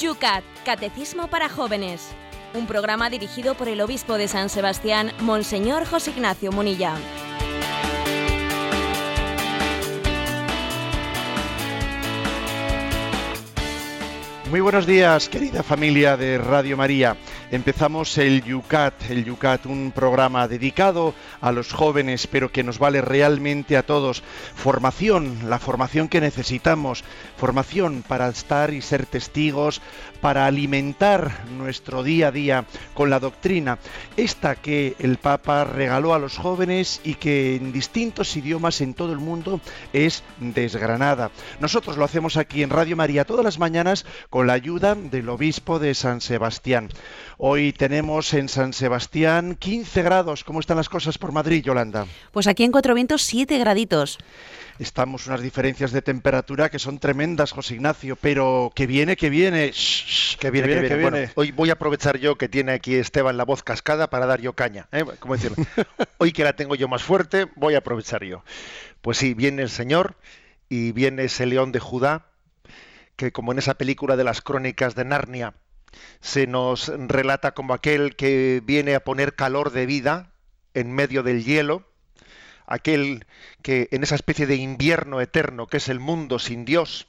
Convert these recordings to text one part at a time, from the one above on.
Yucat, Catecismo para Jóvenes. Un programa dirigido por el obispo de San Sebastián, Monseñor José Ignacio Munilla. Muy buenos días, querida familia de Radio María. Empezamos el Yucat, el Yucat, un programa dedicado a los jóvenes, pero que nos vale realmente a todos. Formación, la formación que necesitamos, formación para estar y ser testigos, para alimentar nuestro día a día con la doctrina, esta que el Papa regaló a los jóvenes y que en distintos idiomas en todo el mundo es desgranada. Nosotros lo hacemos aquí en Radio María todas las mañanas con la ayuda del obispo de San Sebastián. Hoy tenemos en San Sebastián 15 grados. ¿Cómo están las cosas por Madrid, Yolanda? Pues aquí en Cuatro Vientos 7 graditos. Estamos unas diferencias de temperatura que son tremendas, José Ignacio, pero que viene, que viene. Que viene, que viene. Que viene. hoy voy a aprovechar yo que tiene aquí Esteban la voz cascada para dar yo caña. ¿eh? ¿Cómo decirlo? hoy que la tengo yo más fuerte, voy a aprovechar yo. Pues sí, viene el Señor y viene ese león de Judá que como en esa película de las crónicas de Narnia se nos relata como aquel que viene a poner calor de vida en medio del hielo, aquel que en esa especie de invierno eterno que es el mundo sin Dios,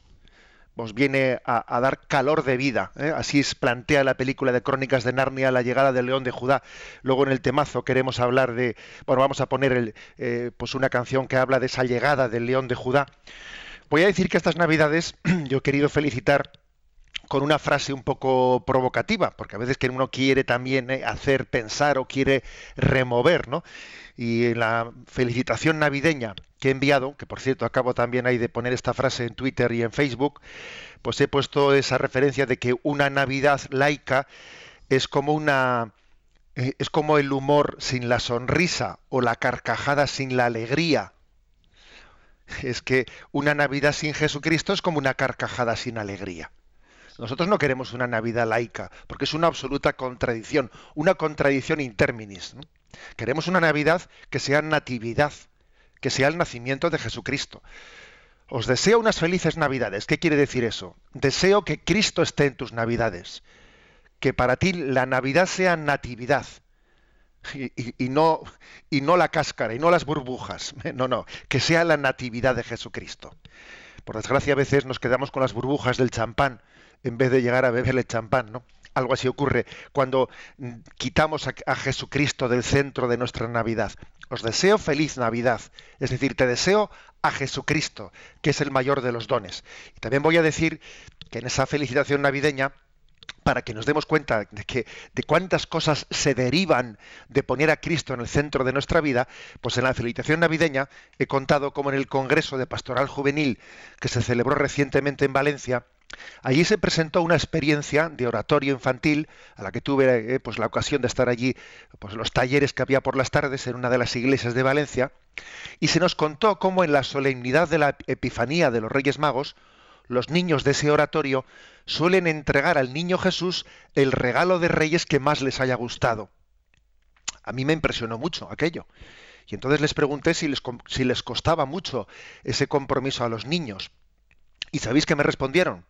nos viene a, dar calor de vida. ¿eh? Así es, plantea la película de Crónicas de Narnia, la llegada del León de Judá. Luego en el temazo queremos hablar de, bueno, vamos a poner el, eh, pues una canción que habla de esa llegada del León de Judá. Voy a decir que estas Navidades yo he querido felicitar con una frase un poco provocativa, porque a veces que uno quiere también eh, hacer pensar o quiere remover, ¿no? Y en la felicitación navideña que he enviado, que por cierto acabo también ahí de poner esta frase en Twitter y en Facebook, pues he puesto esa referencia de que una Navidad laica es como una eh, es como el humor sin la sonrisa o la carcajada sin la alegría es que una Navidad sin Jesucristo es como una carcajada sin alegría. Nosotros no queremos una Navidad laica, porque es una absoluta contradicción, una contradicción interminis. Queremos una Navidad que sea natividad, que sea el nacimiento de Jesucristo. Os deseo unas felices Navidades. ¿Qué quiere decir eso? Deseo que Cristo esté en tus Navidades, que para ti la Navidad sea natividad, y, no, y no la cáscara y no las burbujas. No, no, que sea la natividad de Jesucristo. Por desgracia a veces nos quedamos con las burbujas del champán en vez de llegar a beber el champán, ¿no? Algo así ocurre cuando mm, quitamos a, Jesucristo del centro de nuestra Navidad. Os deseo feliz Navidad, es decir, te deseo a Jesucristo, que es el mayor de los dones. Y también voy a decir que en esa felicitación navideña para que nos demos cuenta de que de cuántas cosas se derivan de poner a Cristo en el centro de nuestra vida, pues en la felicitación navideña he contado como en el Congreso de Pastoral Juvenil que se celebró recientemente en Valencia, allí se presentó una experiencia de oratorio infantil a la que tuve eh, pues la ocasión de estar allí, pues los talleres que había por las tardes en una de las iglesias de Valencia, y se nos contó cómo en la solemnidad de la Epifanía de los Reyes Magos, los niños de ese oratorio suelen entregar al niño Jesús el regalo de reyes que más les haya gustado. A mí me impresionó mucho aquello. Y entonces les pregunté si les, si les costaba mucho ese compromiso a los niños. ¿Y sabéis qué me respondieron?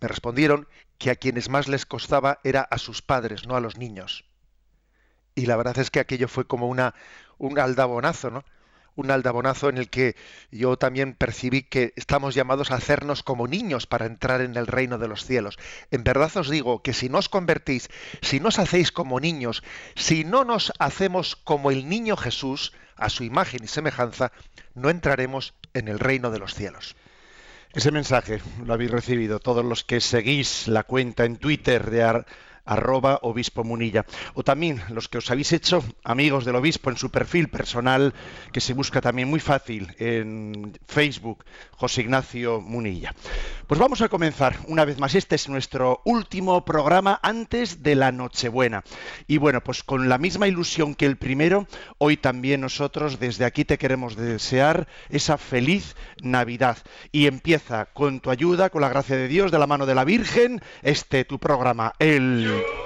Me respondieron que a quienes más les costaba era a sus padres, no a los niños. Y la verdad es que aquello fue como una, un aldabonazo, ¿no? un aldabonazo en el que yo también percibí que estamos llamados a hacernos como niños para entrar en el reino de los cielos. En verdad os digo que si no os convertís, si no os hacéis como niños, si no nos hacemos como el niño Jesús, a su imagen y semejanza, no entraremos en el reino de los cielos. Ese mensaje lo habéis recibido todos los que seguís la cuenta en Twitter de arroba obispo munilla. O también los que os habéis hecho amigos del obispo en su perfil personal, que se busca también muy fácil en Facebook, José Ignacio Munilla. Pues vamos a comenzar una vez más. Este es nuestro último programa antes de la Nochebuena. Y bueno, pues con la misma ilusión que el primero, hoy también nosotros desde aquí te queremos desear esa feliz Navidad. Y empieza con tu ayuda, con la gracia de Dios, de la mano de la Virgen, este tu programa, el league.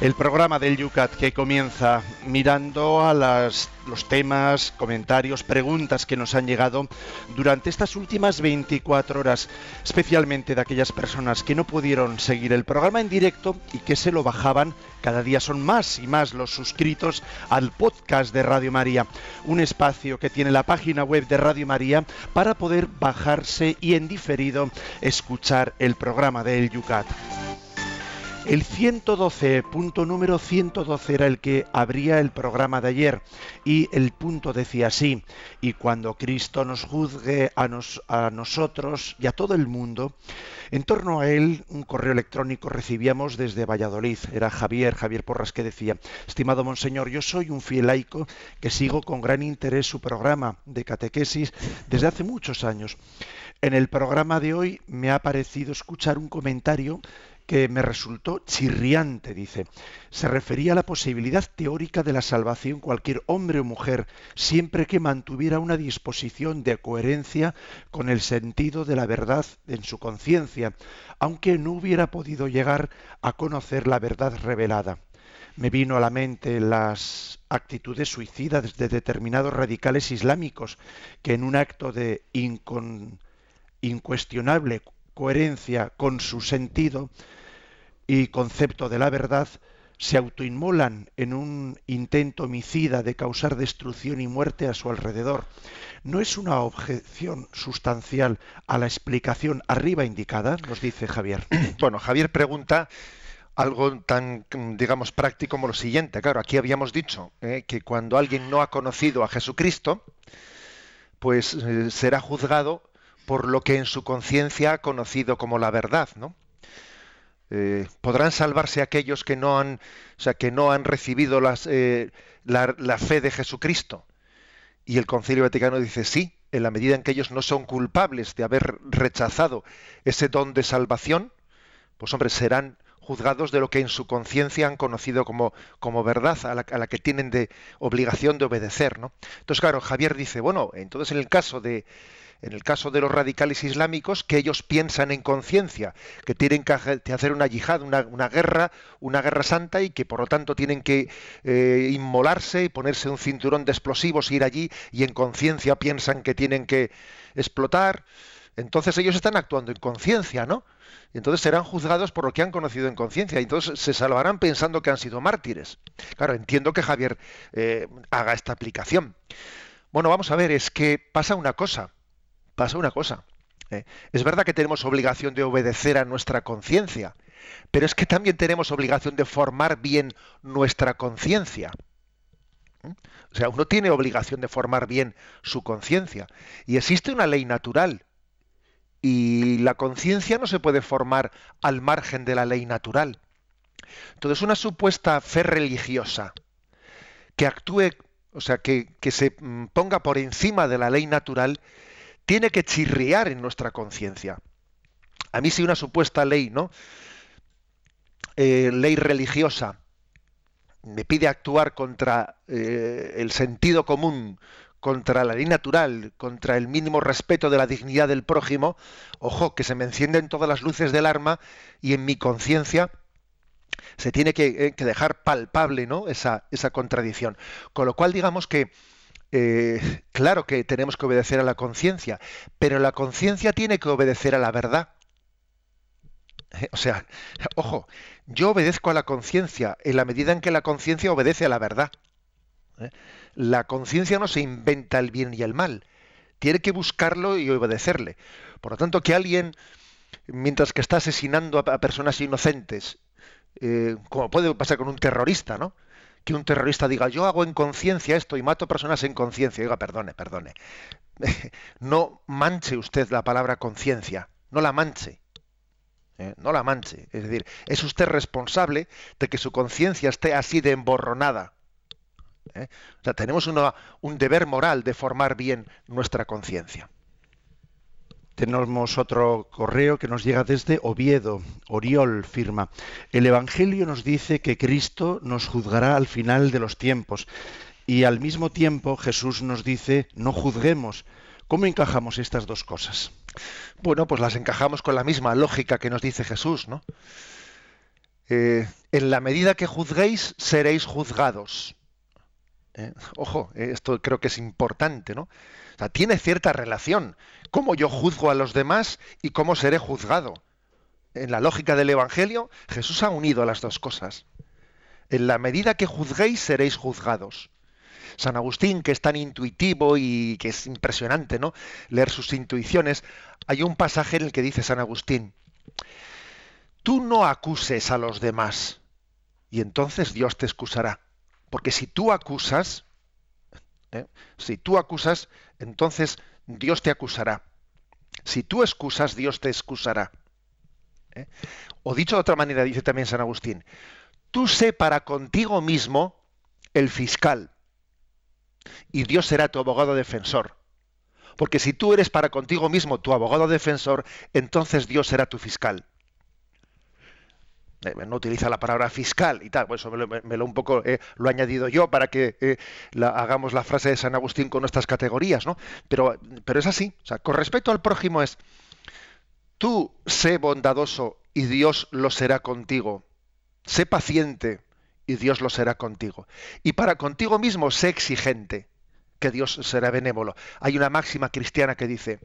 El programa del Yucat que comienza mirando a los temas, comentarios, preguntas que nos han llegado durante estas últimas 24 horas, especialmente de aquellas personas que no pudieron seguir el programa en directo y que se lo bajaban. Cada día son más y más los suscritos al podcast de Radio María, un espacio que tiene la página web de Radio María para poder bajarse y en diferido escuchar el programa del Yucat. El 112, punto número 112 era el que abría el programa de ayer y el punto decía así, y cuando Cristo nos juzgue a, a nosotros y a todo el mundo, en torno a él un correo electrónico recibíamos desde Valladolid, era Javier, Javier Porras que decía, estimado Monseñor, yo soy un fiel laico que sigo con gran interés su programa de catequesis desde hace muchos años. En el programa de hoy me ha parecido escuchar un comentario que me resultó chirriante, dice. Se refería a la posibilidad teórica de la salvación cualquier hombre o mujer, siempre que mantuviera una disposición de coherencia con el sentido de la verdad en su conciencia, aunque no hubiera podido llegar a conocer la verdad revelada. Me vino a la mente las actitudes suicidas de determinados radicales islámicos que en un acto de incuestionable coherencia con su sentido y concepto de la verdad se autoinmolan en un intento homicida de causar destrucción y muerte a su alrededor. ¿No es una objeción sustancial a la explicación arriba indicada? Nos dice Javier. Bueno, Javier pregunta algo tan, digamos, práctico como lo siguiente. Claro, aquí habíamos dicho eh, que cuando alguien no ha conocido a Jesucristo, pues eh, será juzgado por lo que en su conciencia ha conocido como la verdad, ¿no? Eh, podrán salvarse aquellos que no han, o sea, que no han recibido eh, la, fe de Jesucristo. Y el Concilio Vaticano dice sí, en la medida en que ellos no son culpables de haber rechazado ese don de salvación, pues hombre, serán juzgados de lo que en su conciencia han conocido como, verdad, a la, a la, que tienen de obligación de obedecer. ¿no? Entonces, claro, Javier dice, bueno, entonces en el caso de, en el caso de los radicales islámicos, que ellos piensan en conciencia, que tienen que hacer una yihad, una, guerra, una guerra santa y que por lo tanto tienen que eh, inmolarse y ponerse un cinturón de explosivos, ir allí y en conciencia piensan que tienen que explotar. Entonces ellos están actuando en conciencia, ¿no? Y entonces serán juzgados por lo que han conocido en conciencia. Y entonces se salvarán pensando que han sido mártires. Claro, entiendo que Javier eh, haga esta aplicación. Bueno, vamos a ver, es que pasa una cosa pasa una cosa. ¿eh? Es verdad que tenemos obligación de obedecer a nuestra conciencia, pero es que también tenemos obligación de formar bien nuestra conciencia. ¿eh? O sea, uno tiene obligación de formar bien su conciencia. Y existe una ley natural. Y la conciencia no se puede formar al margen de la ley natural. Entonces, una supuesta fe religiosa que actúe, o sea, que, que se mm, ponga por encima de la ley natural, tiene que chirriar en nuestra conciencia. A mí si una supuesta ley, ¿no? Eh, ley religiosa me pide actuar contra eh, el sentido común, contra la ley natural, contra el mínimo respeto de la dignidad del prójimo, ojo, que se me encienden todas las luces del arma y en mi conciencia se tiene que, eh, dejar palpable ¿no? esa, esa contradicción. Con lo cual, digamos que eh, claro que tenemos que obedecer a la conciencia, pero la conciencia tiene que obedecer a la verdad. Eh, o sea, ojo, yo obedezco a la conciencia en la medida en que la conciencia obedece a la verdad. ¿eh? La conciencia no se inventa el bien y el mal, tiene que buscarlo y obedecerle. Por lo tanto, que alguien, mientras que está asesinando a, personas inocentes, como puede pasar con un terrorista, ¿no? Que un terrorista diga yo hago en conciencia esto y mato personas en conciencia. Diga, perdone, perdone. No manche usted la palabra conciencia, no la manche. ¿eh? No la manche. Es decir, es usted responsable de que su conciencia esté así de emborronada. ¿eh? O sea, tenemos un deber moral de formar bien nuestra conciencia. Tenemos otro correo que nos llega desde Oviedo. Oriol firma. El Evangelio nos dice que Cristo nos juzgará al final de los tiempos. Y al mismo tiempo Jesús nos dice no juzguemos. ¿Cómo encajamos estas dos cosas? Bueno, pues las encajamos con la misma lógica que nos dice Jesús, ¿no? Eh, En la medida que juzguéis, seréis juzgados. ¿Eh? Ojo, eh, esto creo que es importante, ¿no? Sea, tiene cierta relación. Cómo yo juzgo a los demás y cómo seré juzgado. En la lógica del Evangelio, Jesús ha unido las dos cosas. En la medida que juzguéis, seréis juzgados. San Agustín, que es tan intuitivo y que es impresionante, ¿no? Leer sus intuiciones. Hay un pasaje en el que dice San Agustín, tú no acuses a los demás y entonces Dios te excusará. Porque si tú acusas, ¿eh? si tú acusas, entonces Dios te acusará. Si tú excusas, Dios te excusará. ¿eh? O dicho de otra manera, dice también San Agustín, tú sé para contigo mismo el fiscal y Dios será tu abogado defensor. Porque si tú eres para contigo mismo tu abogado defensor, entonces Dios será tu fiscal. Eh, no utiliza la palabra fiscal y tal, pues eso me lo, un poco eh, lo he añadido yo para que eh, hagamos la frase de San Agustín con nuestras categorías, ¿no? Pero, pero es así. O sea, con respecto al prójimo es, tú sé bondadoso y Dios lo será contigo. Sé paciente y Dios lo será contigo. Y para contigo mismo sé exigente, que Dios será benévolo. Hay una máxima cristiana que dice,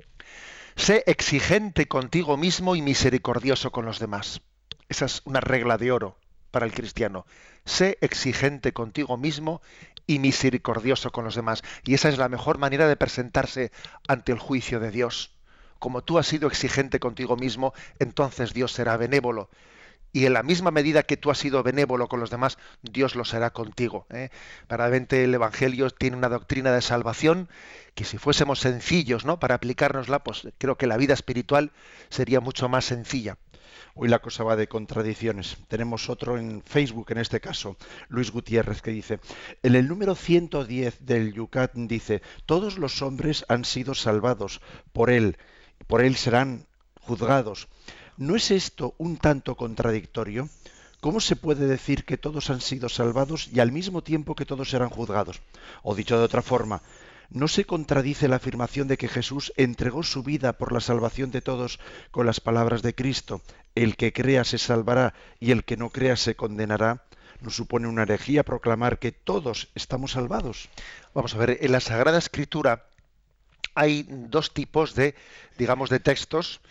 sé exigente contigo mismo y misericordioso con los demás. Esa es una regla de oro para el cristiano. Sé exigente contigo mismo y misericordioso con los demás. Y esa es la mejor manera de presentarse ante el juicio de Dios. Como tú has sido exigente contigo mismo, entonces Dios será benévolo. Y en la misma medida que tú has sido benévolo con los demás, Dios lo será contigo. ¿eh? El Evangelio tiene una doctrina de salvación que si fuésemos sencillos ¿no? para aplicárnosla, pues creo que la vida espiritual sería mucho más sencilla. Hoy la cosa va de contradicciones. Tenemos otro en Facebook, en este caso, Luis Gutiérrez, que dice, en el número 110 del Yucat dice, todos los hombres han sido salvados por él, por él serán juzgados. ¿No es esto un tanto contradictorio? ¿Cómo se puede decir que todos han sido salvados y al mismo tiempo que todos serán juzgados? O dicho de otra forma, ¿no se contradice la afirmación de que Jesús entregó su vida por la salvación de todos con las palabras de Cristo? El que crea se salvará y el que no crea se condenará. ¿No supone una herejía proclamar que todos estamos salvados? Vamos a ver, en la Sagrada Escritura hay dos tipos de, digamos, de textos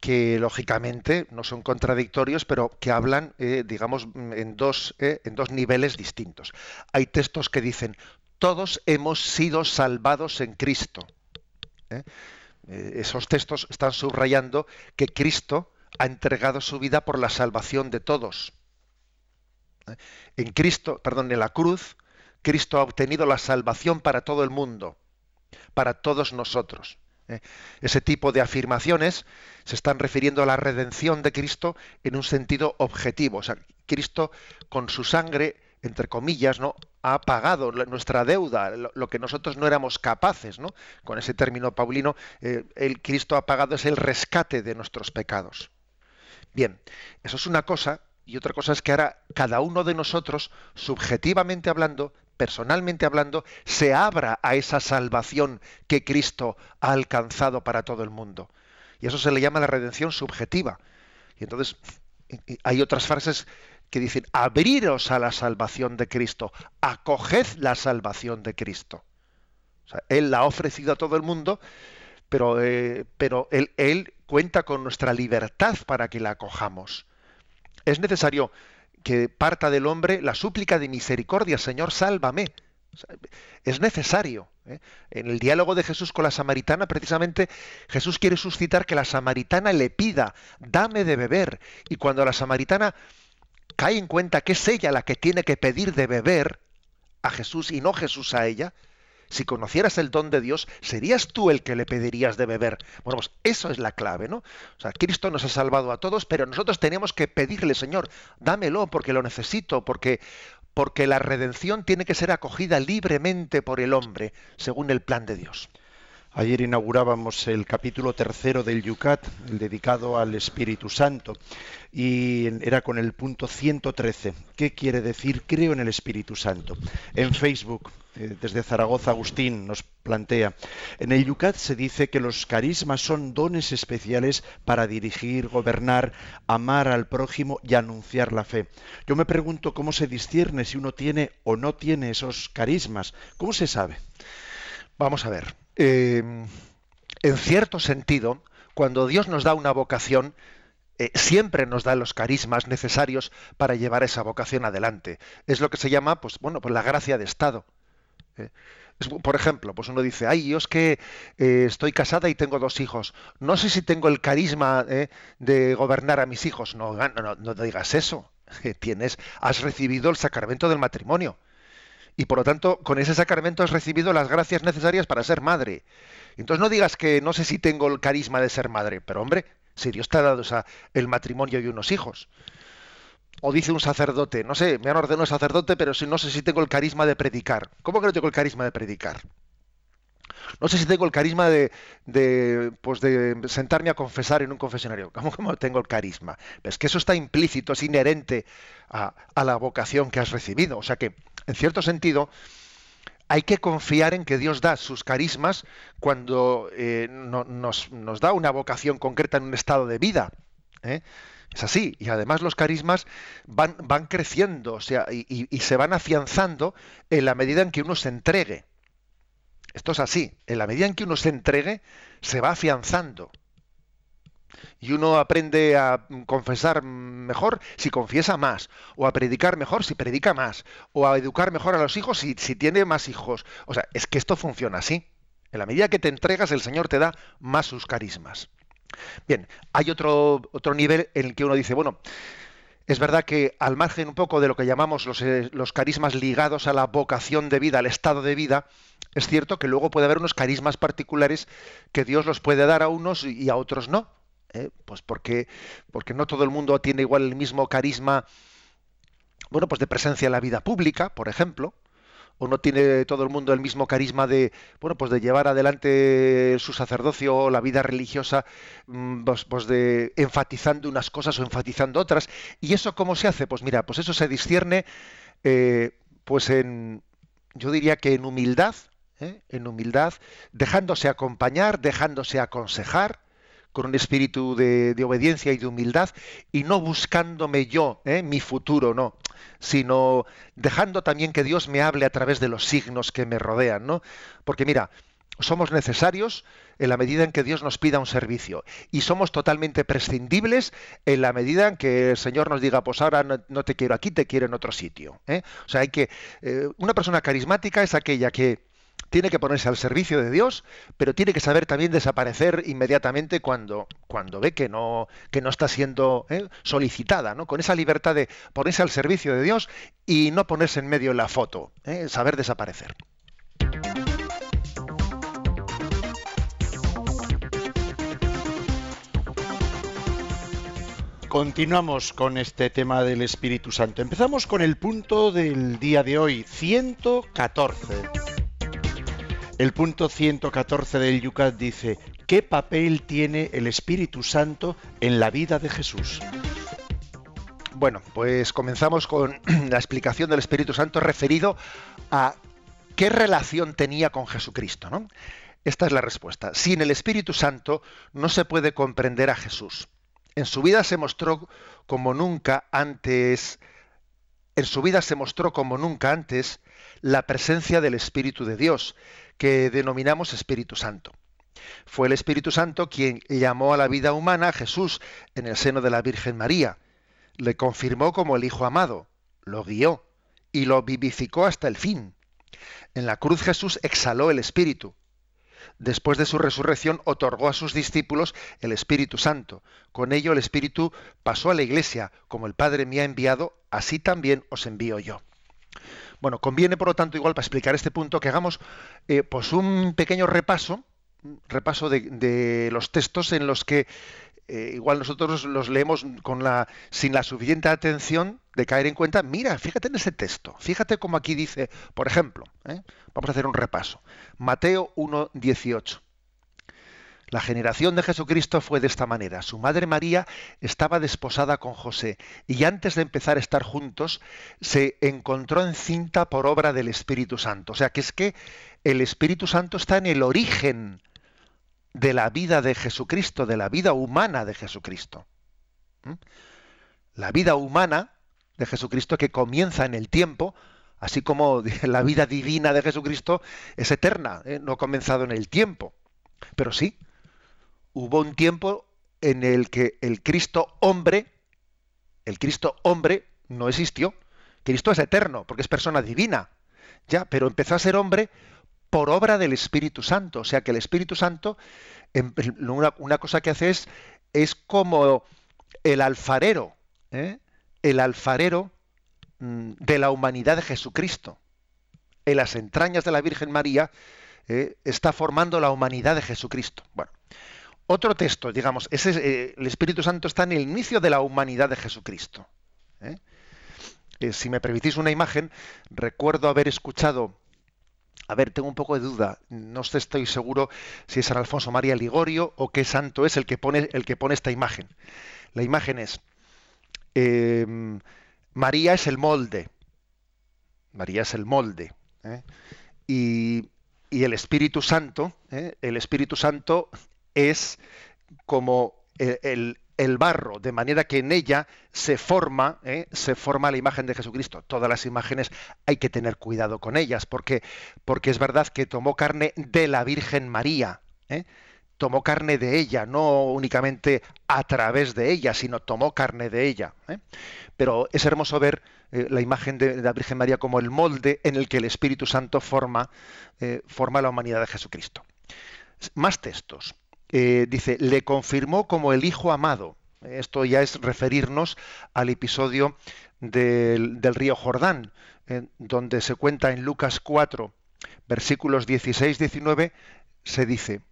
que lógicamente no son contradictorios, pero que hablan, eh, digamos, en dos, eh, en dos niveles distintos. Hay textos que dicen todos hemos sido salvados en Cristo. ¿eh? Eh, esos textos están subrayando que Cristo ha entregado su vida por la salvación de todos. ¿eh? En Cristo, perdón, en la cruz, Cristo ha obtenido la salvación para todo el mundo, para todos nosotros. Ese tipo de afirmaciones se están refiriendo a la redención de Cristo en un sentido objetivo. O sea, Cristo con su sangre entre comillas, ¿no? ha pagado nuestra deuda, lo, que nosotros no éramos capaces, ¿no? Con ese término paulino, eh, el Cristo ha pagado es el rescate de nuestros pecados. Bien, eso es una cosa, y otra cosa es que ahora cada uno de nosotros, subjetivamente hablando, personalmente hablando, se abra a esa salvación que Cristo ha alcanzado para todo el mundo. Y eso se le llama la redención subjetiva. Y entonces hay otras frases que dicen, abriros a la salvación de Cristo, acoged la salvación de Cristo. él la ha ofrecido a todo el mundo, pero, eh, pero él, él cuenta con nuestra libertad para que la acojamos. Es necesario que parta del hombre la súplica de misericordia, Señor, sálvame. Es necesario. ¿eh? En el diálogo de Jesús con la samaritana, precisamente Jesús quiere suscitar que la samaritana le pida, dame de beber. Y cuando la samaritana cae en cuenta que es ella la que tiene que pedir de beber a Jesús y no Jesús a ella, si conocieras el don de Dios, serías tú el que le pedirías de beber. Bueno, pues eso es la clave, ¿no? O sea, Cristo nos ha salvado a todos, pero nosotros tenemos que pedirle, Señor, dámelo porque lo necesito, porque porque la redención tiene que ser acogida libremente por el hombre, según el plan de Dios. Ayer inaugurábamos el capítulo tercero del Yucat, el dedicado al Espíritu Santo, y era con el punto 113. ¿Qué quiere decir creo en el Espíritu Santo? En Facebook, eh, desde Zaragoza, Agustín nos plantea, en el Yucat se dice que los carismas son dones especiales para dirigir, gobernar, amar al prójimo y anunciar la fe. Yo me pregunto cómo se discierne si uno tiene o no tiene esos carismas. ¿Cómo se sabe? Vamos a ver. Eh, en cierto sentido, cuando Dios nos da una vocación, eh, siempre nos da los carismas necesarios para llevar esa vocación adelante. Es lo que se llama, pues bueno, pues la gracia de Estado. ¿eh? por ejemplo, pues uno dice, ay, yo es que estoy casada y tengo dos hijos. No sé si tengo el carisma de gobernar a mis hijos. No, no, no, no digas eso. Tienes, has recibido el sacramento del matrimonio y por lo tanto con ese sacramento has recibido las gracias necesarias para ser madre. Entonces no digas que no sé si tengo el carisma de ser madre, pero hombre, si Dios te ha dado el matrimonio y unos hijos. O dice un sacerdote, no sé, me han ordenado sacerdote, pero no sé si tengo el carisma de predicar. ¿Cómo que no tengo el carisma de predicar? No sé si tengo el carisma de, de, pues de sentarme a confesar en un confesionario. ¿Cómo, cómo tengo el carisma? Es que eso está implícito, es inherente a, a la vocación que has recibido. O sea que en cierto sentido, hay que confiar en que Dios da sus carismas cuando eh, nos, da una vocación concreta en un estado de vida. ¿eh? Es así. Y además los carismas van, creciendo o sea, y, se van afianzando en la medida en que uno se entregue. Esto es así. En la medida en que uno se entregue, se va afianzando y uno aprende a confesar mejor si confiesa más, o a predicar mejor si predica más, o a educar mejor a los hijos si, tiene más hijos. O sea, es que esto funciona así. En la medida que te entregas, el Señor te da más sus carismas. Bien, hay otro, otro nivel en el que uno dice, bueno, es verdad que al margen un poco de lo que llamamos los, eh, los, carismas ligados a la vocación de vida, al estado de vida, es cierto que luego puede haber unos carismas particulares que Dios los puede dar a unos y a otros no. ¿Eh? Pues porque, porque no todo el mundo tiene igual el mismo carisma, bueno, pues de presencia en la vida pública, por ejemplo, o no tiene todo el mundo el mismo carisma de, bueno, pues de llevar adelante su sacerdocio o la vida religiosa, mm, pues, pues, de enfatizando unas cosas o enfatizando otras. ¿Y eso cómo se hace? Pues mira, pues eso se discierne, eh, pues en, yo diría que en humildad, ¿eh? en humildad, dejándose acompañar, dejándose aconsejar, con un espíritu de, obediencia y de humildad y no buscándome yo ¿eh? mi futuro, no, sino dejando también que Dios me hable a través de los signos que me rodean, ¿no? Porque mira, somos necesarios en la medida en que Dios nos pida un servicio y somos totalmente prescindibles en la medida en que el Señor nos diga, pues ahora no, te quiero aquí, te quiero en otro sitio. ¿eh? O sea, hay que eh, una persona carismática es aquella que tiene que ponerse al servicio de Dios, pero tiene que saber también desaparecer inmediatamente cuando, cuando ve que no, que no está siendo ¿eh? solicitada, ¿no? con esa libertad de ponerse al servicio de Dios y no ponerse en medio en la foto, ¿eh? saber desaparecer. Continuamos con este tema del Espíritu Santo. Empezamos con el punto del día de hoy, 114. El punto 114 del Yucat dice, ¿qué papel tiene el Espíritu Santo en la vida de Jesús? Bueno, pues comenzamos con la explicación del Espíritu Santo referido a qué relación tenía con Jesucristo. ¿no? Esta es la respuesta. Sin el Espíritu Santo no se puede comprender a Jesús. En su vida se mostró como nunca antes, en su vida se mostró como nunca antes la presencia del Espíritu de Dios, que denominamos Espíritu Santo. Fue el Espíritu Santo quien llamó a la vida humana a Jesús en el seno de la Virgen María, le confirmó como el Hijo amado, lo guió y lo vivificó hasta el fin. En la cruz Jesús exhaló el Espíritu. Después de su resurrección otorgó a sus discípulos el Espíritu Santo. Con ello el Espíritu pasó a la Iglesia, como el Padre me ha enviado, así también os envío yo. Bueno, conviene, por lo tanto, igual para explicar este punto, que hagamos eh, pues un pequeño repaso, repaso de, los textos en los que eh, igual nosotros los leemos sin la suficiente atención de caer en cuenta, mira, fíjate en ese texto, fíjate como aquí dice, por ejemplo, ¿eh? vamos a hacer un repaso. Mateo 1.18. La generación de Jesucristo fue de esta manera. Su madre María estaba desposada con José y antes de empezar a estar juntos se encontró encinta por obra del Espíritu Santo. O sea que es que el Espíritu Santo está en el origen de la vida de Jesucristo, de la vida humana de Jesucristo. ¿Mm? La vida humana de Jesucristo que comienza en el tiempo, así como la vida divina de Jesucristo es eterna, ¿eh? no ha comenzado en el tiempo. Pero sí, hubo un tiempo en el que el Cristo hombre, el Cristo hombre no existió. Cristo es eterno, porque es persona divina. Ya, pero empezó a ser hombre por obra del Espíritu Santo. O sea que el Espíritu Santo, una, cosa que hace es, es como el alfarero, ¿eh? el alfarero mm, de la humanidad de Jesucristo. En las entrañas de la Virgen María ¿eh? está formando la humanidad de Jesucristo. Bueno, otro texto, digamos, ese, eh, el Espíritu Santo está en el inicio de la humanidad de Jesucristo. ¿eh? Eh, si me permitís una imagen, recuerdo haber escuchado, a ver, tengo un poco de duda, no estoy seguro si es San Alfonso María Ligorio o qué santo es el que pone, el que pone esta imagen. La imagen es, em, María es el molde, María es el molde, y, y, el Espíritu Santo, el Espíritu Santo es como el, barro, de manera que en ella se forma, ¿eh? se forma la imagen de Jesucristo. Todas las imágenes hay que tener cuidado con ellas, porque, porque es verdad que tomó carne de la Virgen María. ¿eh? Tomó carne de ella, no únicamente a través de ella, sino tomó carne de ella. ¿eh? Pero es hermoso ver la imagen de, la Virgen María como el molde en el que el Espíritu Santo forma, forma la humanidad de Jesucristo. Más textos. Eh, dice, le confirmó como el Hijo amado. Esto ya es referirnos al episodio del, río Jordán, donde se cuenta en Lucas 4, versículos 16-19, se dice,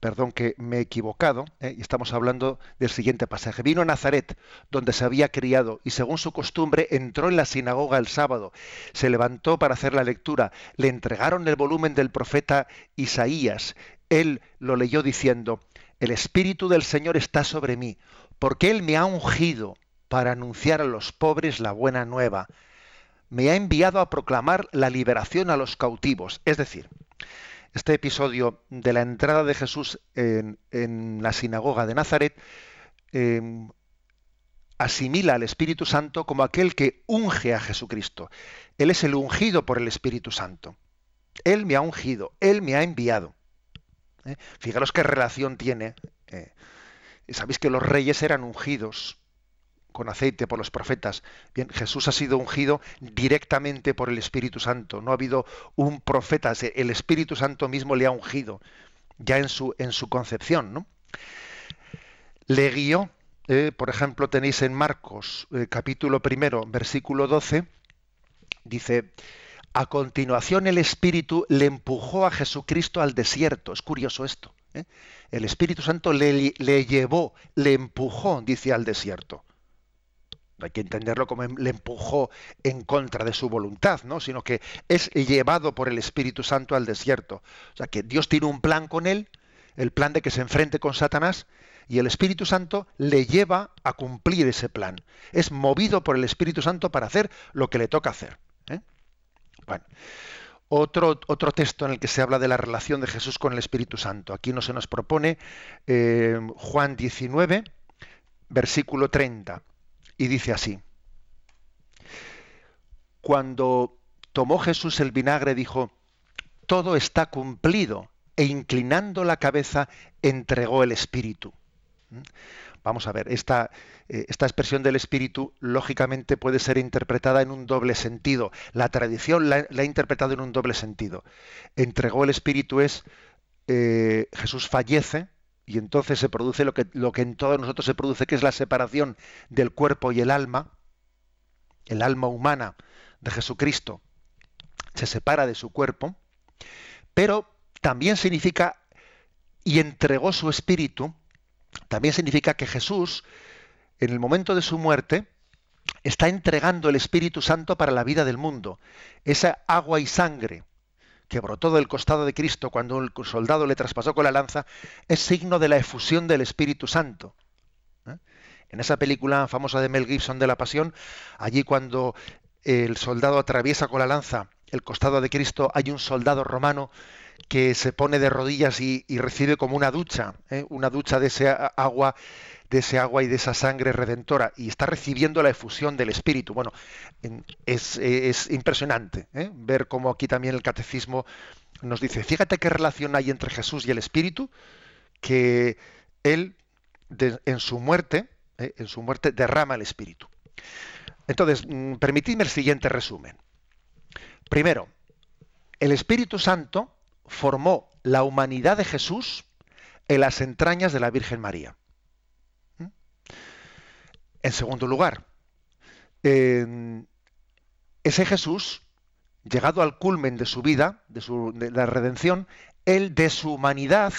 perdón que me he equivocado, ¿eh? y estamos hablando del siguiente pasaje. Vino a Nazaret, donde se había criado, y según su costumbre entró en la sinagoga el sábado, se levantó para hacer la lectura, le entregaron el volumen del profeta Isaías, él lo leyó diciendo, el Espíritu del Señor está sobre mí, porque Él me ha ungido para anunciar a los pobres la buena nueva, me ha enviado a proclamar la liberación a los cautivos, es decir, este episodio de la entrada de Jesús en, la sinagoga de Nazaret em, asimila al Espíritu Santo como aquel que unge a Jesucristo. Él es el ungido por el Espíritu Santo. Él me ha ungido, Él me ha enviado. ¿Eh? Fijaros qué relación tiene. Eh, Sabéis que los reyes eran ungidos con aceite por los profetas. Bien, Jesús ha sido ungido directamente por el Espíritu Santo. No ha habido un profeta, el Espíritu Santo mismo le ha ungido ya en su, en su concepción. ¿no? Le guió, eh, por ejemplo, tenéis en Marcos eh, capítulo primero, versículo 12, dice, a continuación el Espíritu le empujó a Jesucristo al desierto. Es curioso esto. ¿eh? El Espíritu Santo le, le llevó, le empujó, dice, al desierto hay que entenderlo como em, le empujó en contra de su voluntad, ¿no? sino que es llevado por el Espíritu Santo al desierto. O sea que Dios tiene un plan con él, el plan de que se enfrente con Satanás, y el Espíritu Santo le lleva a cumplir ese plan. Es movido por el Espíritu Santo para hacer lo que le toca hacer. ¿eh? Bueno, otro, otro, texto en el que se habla de la relación de Jesús con el Espíritu Santo. Aquí no se nos propone eh, Juan 19, versículo 30 y dice así. Cuando tomó Jesús el vinagre dijo, todo está cumplido, e inclinando la cabeza entregó el Espíritu. ¿Mm? Vamos a ver, esta, eh, esta, expresión del Espíritu lógicamente puede ser interpretada en un doble sentido. La tradición la, ha interpretado en un doble sentido. Entregó el Espíritu es eh, Jesús fallece, y entonces se produce lo que, en todos nosotros se produce, que es la separación del cuerpo y el alma, el alma humana de Jesucristo se separa de su cuerpo, pero también significa, y entregó su espíritu, también significa que Jesús, en el momento de su muerte, está entregando el Espíritu Santo para la vida del mundo, esa agua y sangre que brotó del costado de Cristo cuando el soldado le traspasó con la lanza, es signo de la efusión del Espíritu Santo. ¿eh? En esa película famosa de Mel Gibson de la Pasión, allí cuando el soldado atraviesa con la lanza el costado de Cristo, hay un soldado romano que se pone de rodillas y, recibe como una ducha, ¿eh? una ducha de ese agua de ese agua y de esa sangre redentora y está recibiendo la efusión del Espíritu. Bueno, es, impresionante ¿eh? ver cómo aquí también el catecismo nos dice, fíjate qué relación hay entre Jesús y el Espíritu, que Él en su muerte, ¿eh? en su muerte derrama el Espíritu. Entonces, mm, permitidme el siguiente resumen. Primero, el Espíritu Santo formó la humanidad de Jesús en las entrañas de la Virgen María. En segundo lugar, ese Jesús, llegado al culmen de su vida, de, su, la redención, él de su humanidad,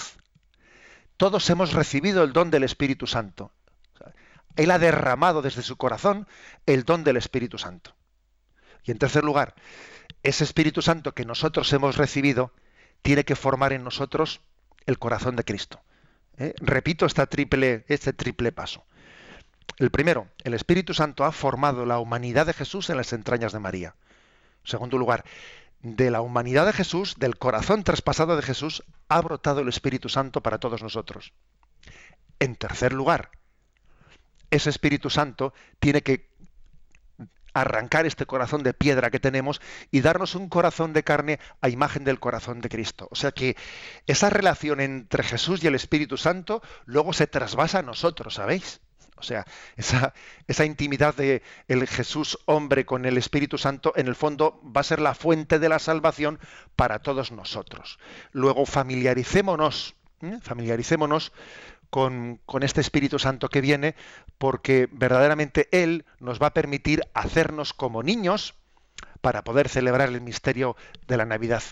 todos hemos recibido el don del Espíritu Santo. Él ha derramado desde su corazón el don del Espíritu Santo. Y en tercer lugar, ese Espíritu Santo que nosotros hemos recibido tiene que formar en nosotros el corazón de Cristo. ¿Eh? Repito esta triple, este triple paso. El primero, el Espíritu Santo ha formado la humanidad de Jesús en las entrañas de María. Segundo lugar, de la humanidad de Jesús, del corazón traspasado de Jesús, ha brotado el Espíritu Santo para todos nosotros. En tercer lugar, ese Espíritu Santo tiene que arrancar este corazón de piedra que tenemos y darnos un corazón de carne a imagen del corazón de Cristo. O sea que esa relación entre Jesús y el Espíritu Santo luego se trasvasa a nosotros, ¿sabéis? O sea, esa, intimidad de el Jesús hombre con el Espíritu Santo, en el fondo va a ser la fuente de la salvación para todos nosotros. Luego familiaricémonos, ¿eh? familiaricémonos con, con, este Espíritu Santo que viene, porque verdaderamente Él nos va a permitir hacernos como niños para poder celebrar el misterio de la Navidad.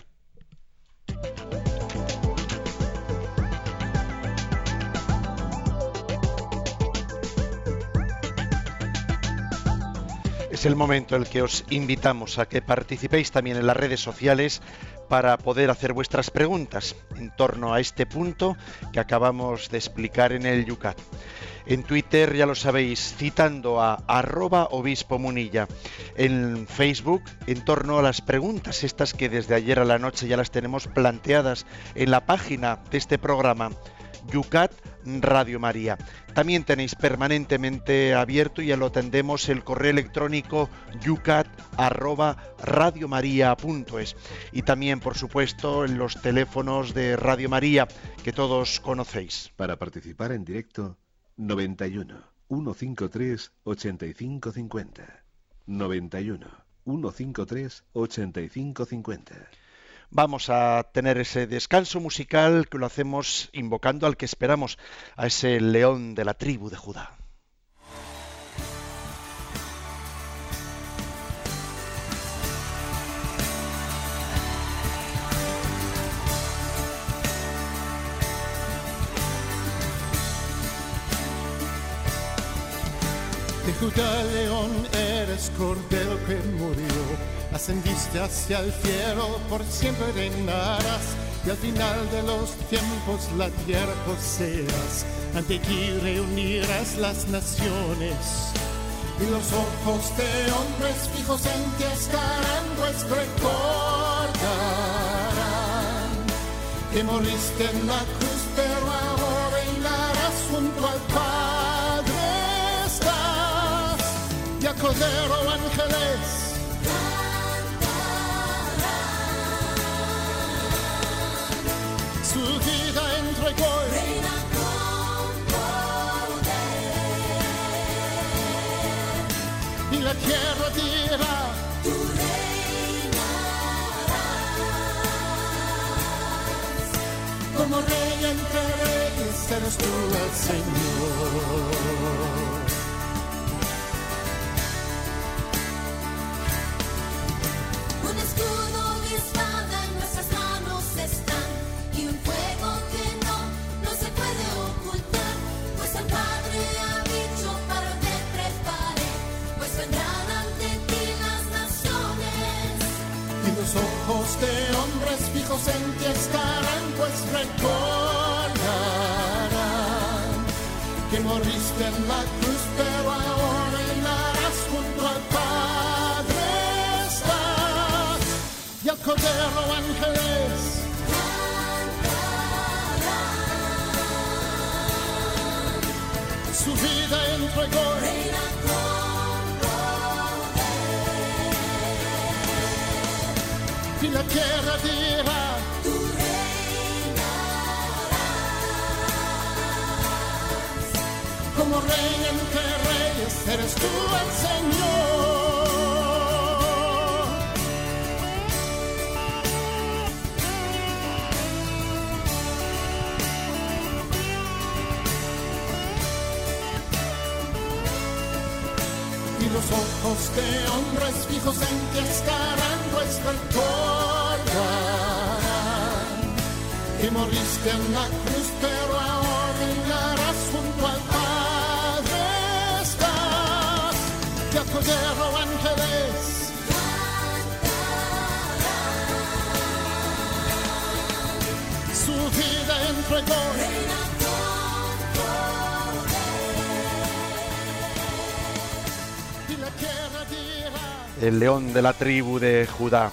Es el momento en el que os invitamos a que participéis también en las redes sociales para poder hacer vuestras preguntas en torno a este punto que acabamos de explicar en el Yucat. En Twitter, ya lo sabéis, citando a arroba obispo munilla. En Facebook, en torno a las preguntas, estas que desde ayer a la noche ya las tenemos planteadas en la página de este programa Yucat Radio María. También tenéis permanentemente abierto, y ya lo atendemos, el correo electrónico yucat@radiomaria.es y también, por supuesto, en los teléfonos de Radio María que todos conocéis. Para participar en directo, 91 153 8550. 91 153 8550. Vamos a tener ese descanso musical que lo hacemos invocando al que esperamos, a ese león de la tribu de Judá. De Judá león eres cordero que murió ascendiste hacia el cielo, por siempre reinarás, y al final de los tiempos la tierra poseerás. Ante ti reunirás las naciones, y los ojos de hombres fijos en ti estarán, pues recordarán que moriste en la cruz, pero ahora reinarás junto al Padre estás, y a Cordero ángeles tierra dirá, tú reinarás. Como rey entre reyes, eres tú el Señor. De hombres recordarán que moriste en la cruz, pero ahora reinarás junto al Padre estás. Y al Cordero ángeles su vida entregó. Reina Y la tierra dirá. Tú reinarás. Como rey entre reyes, eres tú el Señor. Los ojos de hombres fijos en que estarán vuestro recordarán que moriste en la cruz, pero ahora reinarás junto al Padre estás. Y a ángeles su vida entregó. El león de la tribu de Judá.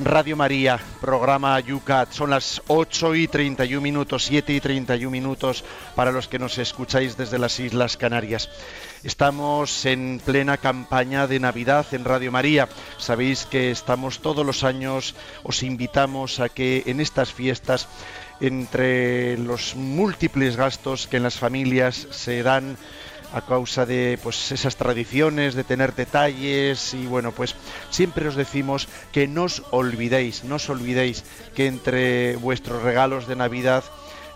Radio María, programa Yucat. Son las 8 y 31 minutos, 7 y 31 minutos para los que nos escucháis desde las Islas Canarias. Estamos en plena campaña de Navidad en Radio María. Sabéis que estamos todos los años, os invitamos a que en estas fiestas, entre los múltiples gastos que en las familias se dan, a causa de pues esas tradiciones de tener detalles y bueno pues siempre os decimos que no os olvidéis no os olvidéis que entre vuestros regalos de navidad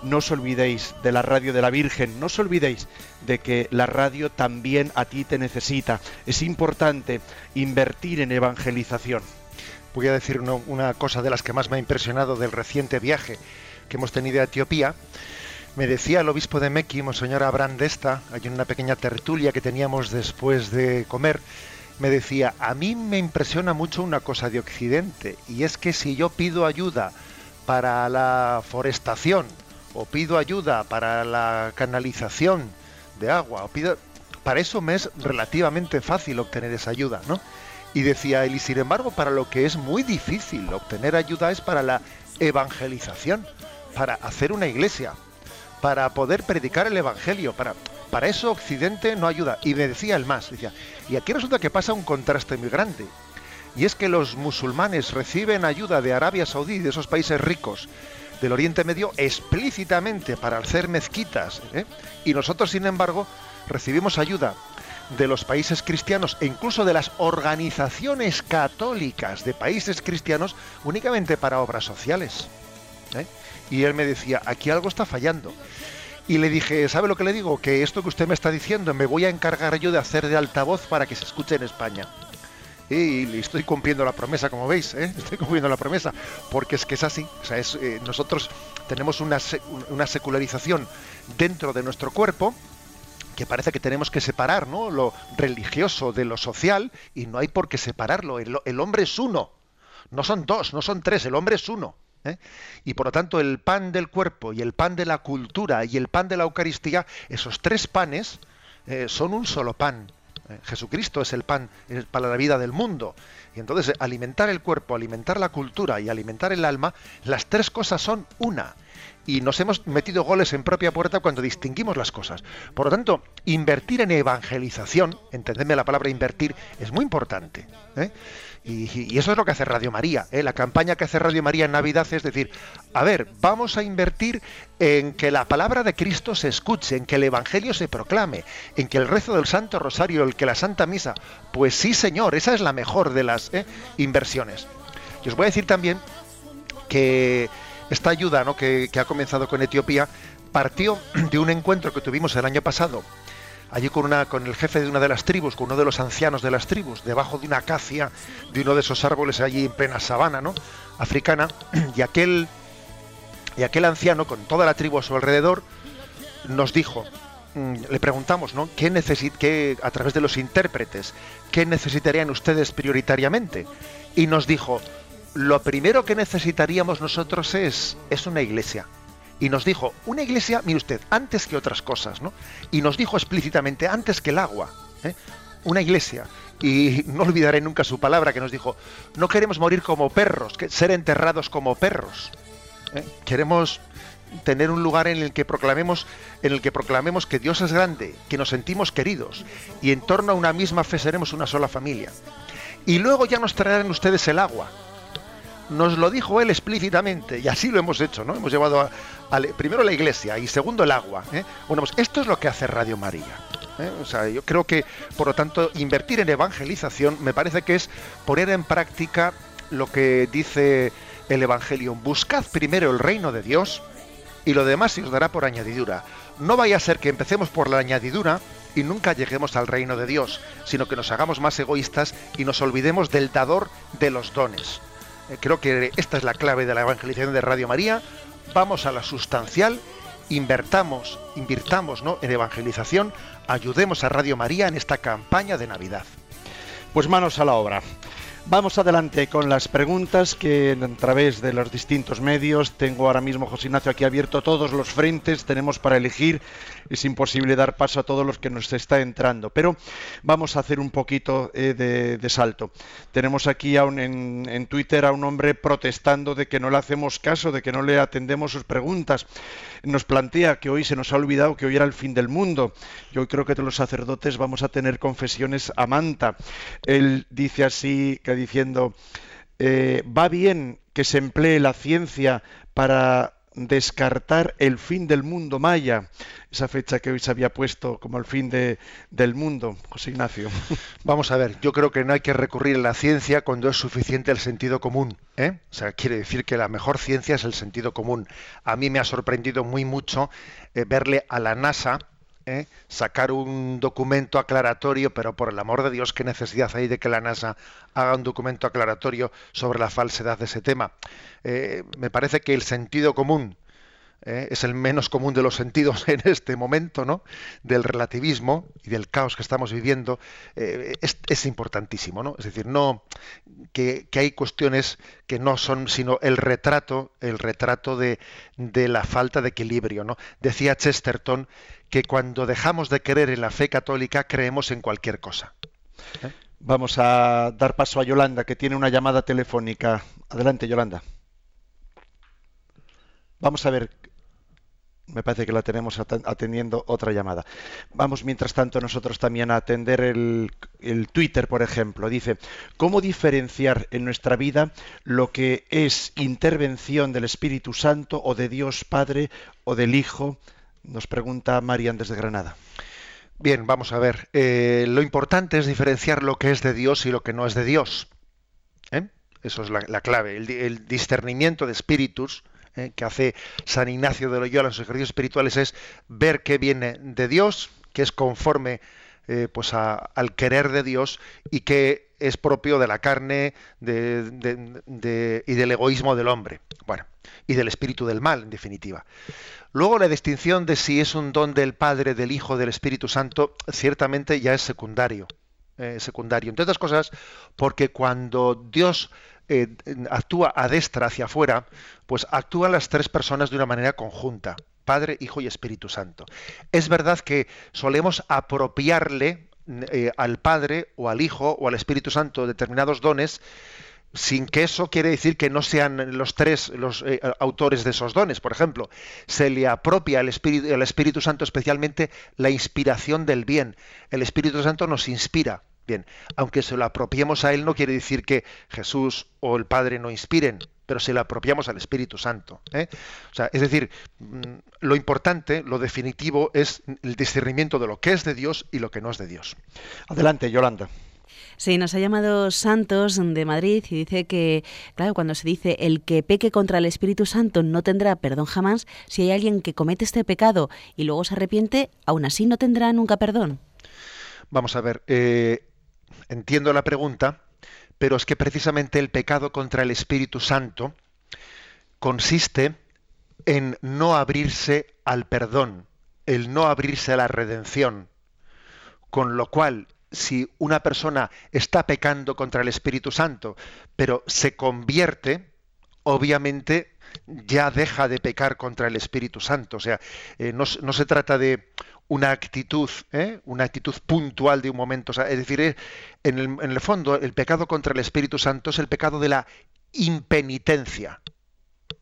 no os olvidéis de la radio de la Virgen, no os olvidéis de que la radio también a ti te necesita. Es importante invertir en evangelización. Voy a decir una cosa de las que más me ha impresionado del reciente viaje que hemos tenido a Etiopía me decía el obispo de Mequi, Monseñor Abraham Desta, hay una pequeña tertulia que teníamos después de comer, me decía, a mí me impresiona mucho una cosa de Occidente, y es que si yo pido ayuda para la forestación, o pido ayuda para la canalización de agua, o pido, para eso me es relativamente fácil obtener esa ayuda, ¿no? Y decía él, y sin embargo, para lo que es muy difícil obtener ayuda es para la evangelización, para hacer una iglesia, para poder predicar el Evangelio. Para, para eso Occidente no ayuda. Y me decía el más, decía, y aquí resulta que pasa un contraste muy grande. Y es que los musulmanes reciben ayuda de Arabia Saudí y de esos países ricos del Oriente Medio explícitamente para hacer mezquitas. ¿eh? Y nosotros, sin embargo, recibimos ayuda de los países cristianos e incluso de las organizaciones católicas de países cristianos únicamente para obras sociales. ¿eh? Y él me decía, aquí algo está fallando. Y le dije, ¿sabe lo que le digo? Que esto que usted me está diciendo me voy a encargar yo de hacer de altavoz para que se escuche en España. Y le estoy cumpliendo la promesa, como veis, ¿eh? estoy cumpliendo la promesa, porque es que es así. O sea, es, eh, nosotros tenemos una, una secularización dentro de nuestro cuerpo, que parece que tenemos que separar ¿no? lo religioso de lo social y no hay por qué separarlo. el, hombre es uno, no son dos, no son tres, el hombre es uno. ¿Eh? Y por lo tanto el pan del cuerpo y el pan de la cultura y el pan de la Eucaristía, esos tres panes eh, son un solo pan. ¿eh? Jesucristo es el pan para la vida del mundo. Y entonces alimentar el cuerpo, alimentar la cultura y alimentar el alma, las tres cosas son una. Y nos hemos metido goles en propia puerta cuando distinguimos las cosas. Por lo tanto, invertir en evangelización, entendedme la palabra invertir, es muy importante. Y, eso es lo que hace Radio María. ¿eh? La campaña que hace Radio María en Navidad es decir, a ver, vamos a invertir en que la palabra de Cristo se escuche, en que el Evangelio se proclame, en que el rezo del Santo Rosario, el que la Santa Misa. Pues sí, Señor, esa es la mejor de las ¿eh? inversiones. Y os voy a decir también que esta ayuda ¿no? que, que ha comenzado con Etiopía partió de un encuentro que tuvimos el año pasado allí con, una, con el jefe de una de las tribus, con uno de los ancianos de las tribus, debajo de una acacia, de uno de esos árboles allí en plena sabana, ¿no? Africana, y aquel, y aquel anciano, con toda la tribu a su alrededor, nos dijo, mm, le preguntamos, ¿no? ¿Qué, necesit qué, a través de los intérpretes, qué necesitarían ustedes prioritariamente? Y nos dijo, lo primero que necesitaríamos nosotros es, es una iglesia. Y nos dijo, una iglesia, mire usted, antes que otras cosas, ¿no? Y nos dijo explícitamente, antes que el agua, ¿eh? una iglesia. Y no olvidaré nunca su palabra que nos dijo, no queremos morir como perros, que ser enterrados como perros. ¿eh? Queremos tener un lugar en el que proclamemos en el que proclamemos que Dios es grande, que nos sentimos queridos y en torno a una misma fe seremos una sola familia. Y luego ya nos traerán ustedes el agua, nos lo dijo él explícitamente y así lo hemos hecho, ¿no? Hemos llevado a, primero la iglesia y segundo el agua. ¿eh? Bueno, pues esto es lo que hace Radio María. ¿eh? O sea, yo creo que, por lo tanto, invertir en evangelización me parece que es poner en práctica lo que dice el Evangelio. Buscad primero el reino de Dios y lo demás se os dará por añadidura. No vaya a ser que empecemos por la añadidura y nunca lleguemos al reino de Dios, sino que nos hagamos más egoístas y nos olvidemos del dador de los dones. Eh, creo que esta es la clave de la evangelización de Radio María. Vamos a la sustancial, invertamos, invirtamos ¿no? en evangelización, ayudemos a Radio María en esta campaña de Navidad. Pues manos a la obra. Vamos adelante con las preguntas que a través de los distintos medios tengo ahora mismo José Ignacio aquí abierto todos los frentes, tenemos para elegir, es imposible dar paso a todos los que nos está entrando, pero vamos a hacer un poquito eh, de, salto. Tenemos aquí en, en Twitter a un hombre protestando de que no le hacemos caso, de que no le atendemos sus preguntas. Nos plantea que hoy se nos ha olvidado que hoy era el fin del mundo. Yo creo que los sacerdotes vamos a tener confesiones a manta. Él dice así que diciendo, eh, va bien que se emplee la ciencia para descartar el fin del mundo maya, esa fecha que hoy se había puesto como el fin de, del mundo, José Ignacio. Vamos a ver, yo creo que no hay que recurrir a la ciencia cuando es suficiente el sentido común. ¿eh? O sea, quiere decir que la mejor ciencia es el sentido común. A mí me ha sorprendido muy mucho eh, verle a la NASA ¿eh? sacar un documento aclaratorio, pero por el amor de Dios, ¿qué necesidad hay de que la NASA haga un documento aclaratorio sobre la falsedad de ese tema? Eh, me parece que el sentido común ¿eh? es el menos común de los sentidos en este momento, ¿no? Del relativismo y del caos que estamos viviendo es, importantísimo, ¿no? Es decir, no que, hay cuestiones que no son sino el retrato, el retrato de, de la falta de equilibrio, ¿no? Decía Chesterton que cuando dejamos de creer en la fe católica creemos en cualquier cosa. ¿Eh? Vamos a dar paso a Yolanda, que tiene una llamada telefónica. Adelante, Yolanda. Vamos a ver. Me parece que la tenemos atendiendo otra llamada. Vamos, mientras tanto, nosotros también a atender el, Twitter, por ejemplo. Dice, ¿cómo diferenciar en nuestra vida lo que es intervención del Espíritu Santo o de Dios Padre o del Hijo nos pregunta Marian desde Granada. Bien, vamos a ver. Eh, lo importante es diferenciar lo que es de Dios y lo que no es de Dios. ¿eh? Eso es la, clave. El, discernimiento de espíritus ¿eh? que hace San Ignacio de Loyola en sus ejercicios espirituales es ver qué viene de Dios, que es conforme pues al querer de Dios y que es propio de la carne y del egoísmo del hombre. Bueno, y del espíritu del mal, en definitiva. Luego la distinción de si es un don del Padre, del Hijo, del Espíritu Santo, ciertamente ya es secundario. Eh, secundario. Entre otras cosas, porque cuando Dios eh, actúa a destra hacia afuera, pues actúan las tres personas de una manera conjunta. Padre, Hijo y Espíritu Santo. Es verdad que solemos apropiarle eh, al Padre o al Hijo o al Espíritu Santo determinados dones sin que eso quiere decir que no sean los tres los eh, autores de esos dones. Por ejemplo, se le apropia al Espíritu, al Espíritu Santo especialmente la inspiración del bien. El Espíritu Santo nos inspira. Bien, aunque se lo apropiemos a Él no quiere decir que Jesús o el Padre no inspiren, pero se lo apropiamos al Espíritu Santo. ¿eh? O sea, es decir, mm, lo importante, lo definitivo es el discernimiento de lo que es de Dios y lo que no es de Dios. Adelante, Yolanda. Sí, nos ha llamado Santos de Madrid y dice que, claro, cuando se dice el que peque contra el Espíritu Santo no tendrá perdón jamás, si hay alguien que comete este pecado y luego se arrepiente, aún así no tendrá nunca perdón. Vamos a ver, eh, entiendo la pregunta, pero es que precisamente el pecado contra el Espíritu Santo consiste en no abrirse al perdón, el no abrirse a la redención, con lo cual si una persona está pecando contra el Espíritu Santo, pero se convierte, obviamente ya deja de pecar contra el Espíritu Santo. O sea, eh, no, se trata de una actitud, ¿eh? una actitud puntual de un momento. es decir, en, el, fondo, el pecado contra el Espíritu Santo es el pecado de la impenitencia,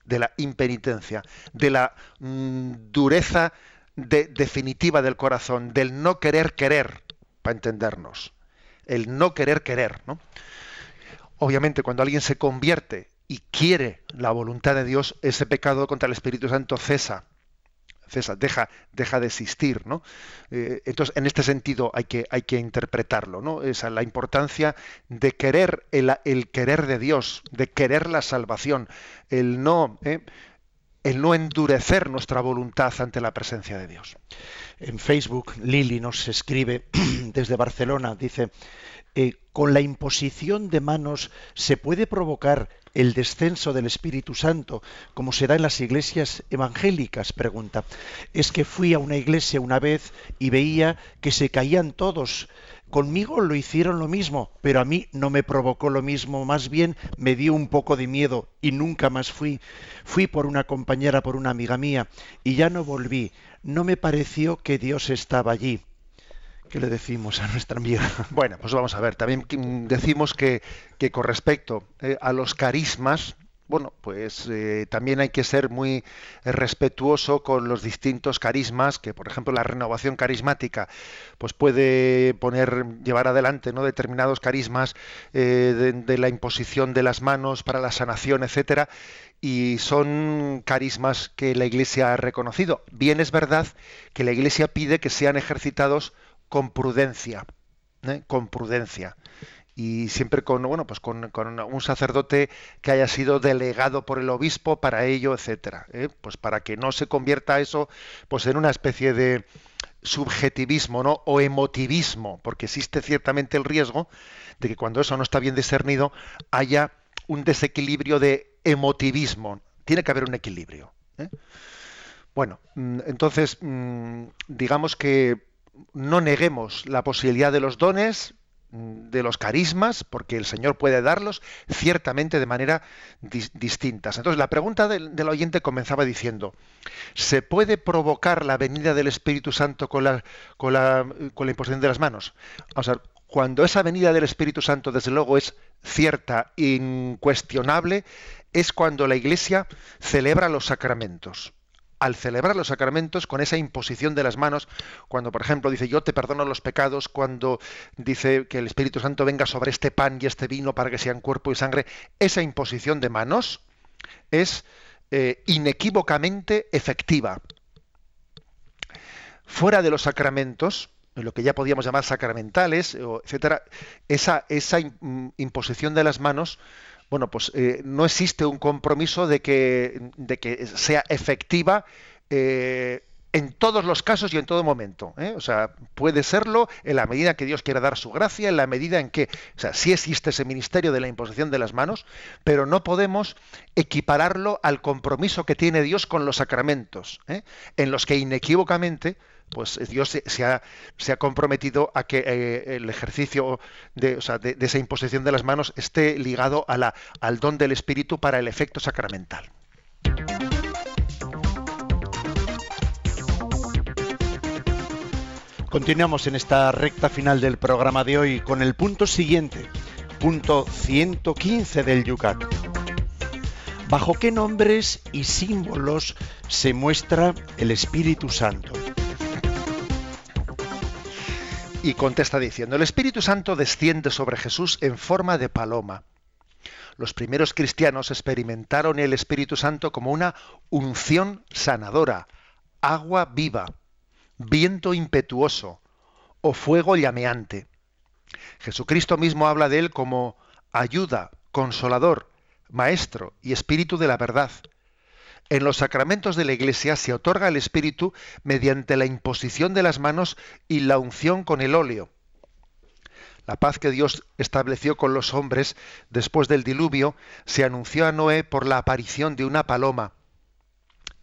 de la impenitencia, de la mm, dureza definitiva del corazón, del no querer querer, para entendernos, el no querer querer. Obviamente, cuando alguien se convierte y quiere la voluntad de Dios, ese pecado contra el Espíritu Santo cesa cesa, deja, deja de existir, ¿no? Eh, entonces, en este sentido hay que, hay que interpretarlo, ¿no? Esa la importancia de querer el, querer de Dios, de querer la salvación, el no, ¿eh? el no endurecer nuestra voluntad ante la presencia de Dios. En Facebook, Lili nos escribe desde Barcelona, dice, eh, con la imposición de manos se puede provocar el descenso del Espíritu Santo, como se da en las iglesias evangélicas? Pregunta. Es que fui a una iglesia una vez y veía que se caían todos. Conmigo lo hicieron lo mismo, pero a mí no me provocó lo mismo, más bien me dio un poco de miedo y nunca más fui. Fui por una compañera, por una amiga mía, y ya no volví. No me pareció que Dios estaba allí. ¿Qué le decimos a nuestra amiga? Bueno, pues vamos a ver. También decimos que, que con respecto eh, a los carismas, bueno, pues eh, también hay que ser muy eh, respetuoso con los distintos carismas, que por ejemplo la renovación carismática, pues puede poner, llevar adelante, ¿no? determinados carismas de, de, la imposición de las manos para la sanación, etcétera, y son carismas que la Iglesia ha reconocido. Bien es verdad que la Iglesia pide que sean ejercitados con prudencia, ¿eh? con prudencia y siempre con bueno pues con, un sacerdote que haya sido delegado por el obispo para ello etcétera ¿eh? pues para que no se convierta eso pues en una especie de subjetivismo no o emotivismo porque existe ciertamente el riesgo de que cuando eso no está bien discernido haya un desequilibrio de emotivismo tiene que haber un equilibrio ¿eh? bueno mm, entonces mm, digamos que no neguemos la posibilidad de los dones, de los carismas, porque el Señor puede darlos ciertamente de manera distintas. Entonces, la pregunta del, oyente comenzaba diciendo, ¿se puede provocar la venida del Espíritu Santo con la, con la, con la imposición de las manos? O sea, cuando esa venida del Espíritu Santo, desde luego, es cierta, incuestionable, es cuando la Iglesia celebra los sacramentos al celebrar los sacramentos con esa imposición de las manos, cuando por ejemplo dice yo te perdono los pecados, cuando dice que el Espíritu Santo venga sobre este pan y este vino para que sean cuerpo y sangre, esa imposición de manos es eh, inequívocamente efectiva. Fuera de los sacramentos, lo que ya podíamos llamar sacramentales, etcétera, esa, esa imposición de las manos bueno, pues eh, no existe un compromiso de que, de que sea efectiva eh, en todos los casos y en todo momento. ¿eh? O sea, puede serlo en la medida que Dios quiera dar su gracia, en la medida en que, o sea, sí existe ese ministerio de la imposición de las manos, pero no podemos equipararlo al compromiso que tiene Dios con los sacramentos, en los que inequívocamente pues Dios se, ha, comprometido a que eh, el ejercicio de, esa imposición de las manos esté ligado al don del Espíritu para el efecto sacramental. Continuamos en esta recta final del programa de hoy con el punto siguiente, punto 115 del Yucat. ¿Bajo qué nombres y símbolos se muestra el Espíritu Santo? y contesta diciendo, el Espíritu Santo desciende sobre Jesús en forma de paloma. Los primeros cristianos experimentaron el Espíritu Santo como una unción sanadora, agua viva, viento impetuoso o fuego llameante. Jesucristo mismo habla de él como ayuda, consolador, maestro y espíritu de la verdad. En los sacramentos de la Iglesia se otorga el Espíritu mediante la imposición de las manos y la unción con el óleo. La paz que Dios estableció con los hombres después del diluvio se anunció a Noé por la aparición de una paloma.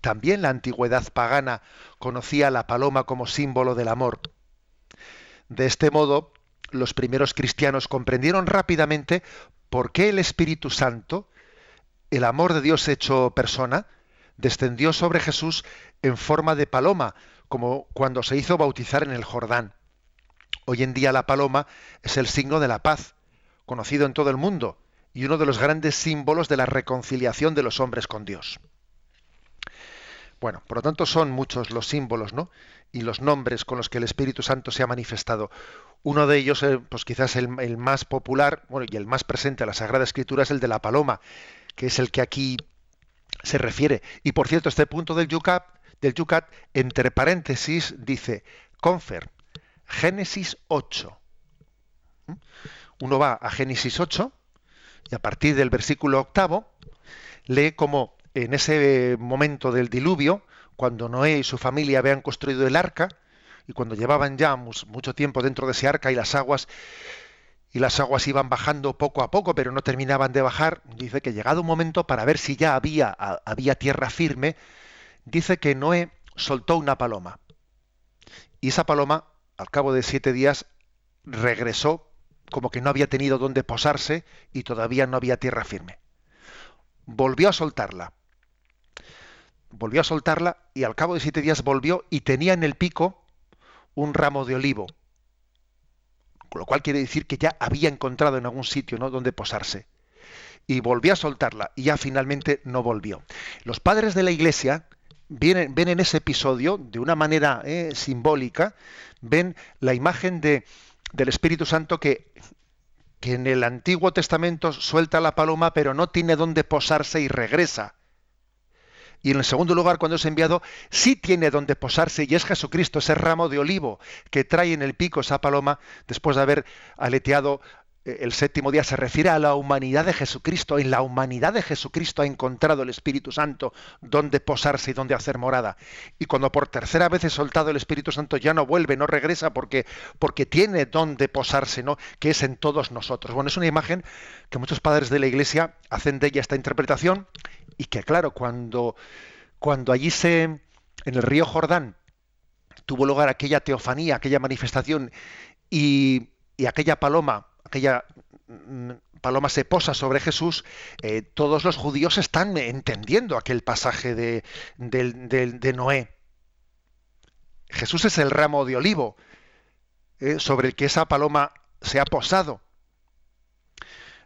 También la antigüedad pagana conocía la paloma como símbolo del amor. De este modo, los primeros cristianos comprendieron rápidamente por qué el Espíritu Santo el amor de Dios hecho persona descendió sobre Jesús en forma de paloma, como cuando se hizo bautizar en el Jordán. Hoy en día la paloma es el signo de la paz, conocido en todo el mundo, y uno de los grandes símbolos de la reconciliación de los hombres con Dios. Bueno, por lo tanto son muchos los símbolos, ¿no? Y los nombres con los que el Espíritu Santo se ha manifestado. Uno de ellos, eh, pues quizás el, más popular, bueno, y el más presente a la Sagrada Escritura es el de la paloma, que es el que aquí se refiere. Y por cierto, este punto del Yucat, entre paréntesis, dice, confer, Génesis 8. ¿Mm? Uno va a Génesis 8 y a partir del versículo octavo lee como en ese momento del diluvio, cuando Noé y su familia habían construido el arca, y cuando llevaban ya mucho tiempo dentro de ese arca y las aguas y las aguas iban bajando poco a poco, pero no terminaban de bajar, dice que llegado un momento para ver si ya había, había tierra firme, dice que Noé soltó una paloma. Y esa paloma, al cabo de siete días, regresó como que no había tenido dónde posarse y todavía no había tierra firme. Volvió a soltarla volvió a soltarla y al cabo de siete días volvió y tenía en el pico un ramo de olivo. Con lo cual quiere decir que ya había encontrado en algún sitio ¿no? donde posarse. Y volvió a soltarla y ya finalmente no volvió. Los padres de la iglesia ven en ese episodio, de una manera eh, simbólica, ven la imagen de, del Espíritu Santo que, que en el Antiguo Testamento suelta la paloma pero no tiene dónde posarse y regresa. Y en el segundo lugar, cuando es enviado, sí tiene donde posarse y es Jesucristo, ese ramo de olivo que trae en el pico esa paloma después de haber aleteado el séptimo día. Se refiere a la humanidad de Jesucristo. En la humanidad de Jesucristo ha encontrado el Espíritu Santo donde posarse y donde hacer morada. Y cuando por tercera vez es soltado el Espíritu Santo ya no vuelve, no regresa porque, porque tiene donde posarse, ¿no? que es en todos nosotros. Bueno, es una imagen que muchos padres de la Iglesia hacen de ella esta interpretación y que claro, cuando, cuando allí se, en el río Jordán, tuvo lugar aquella teofanía, aquella manifestación, y, aquella paloma, aquella mm, paloma se posa sobre Jesús, eh, todos los judíos están entendiendo aquel pasaje de, Noé. Jesús es el ramo de olivo eh, sobre el que esa paloma se ha posado.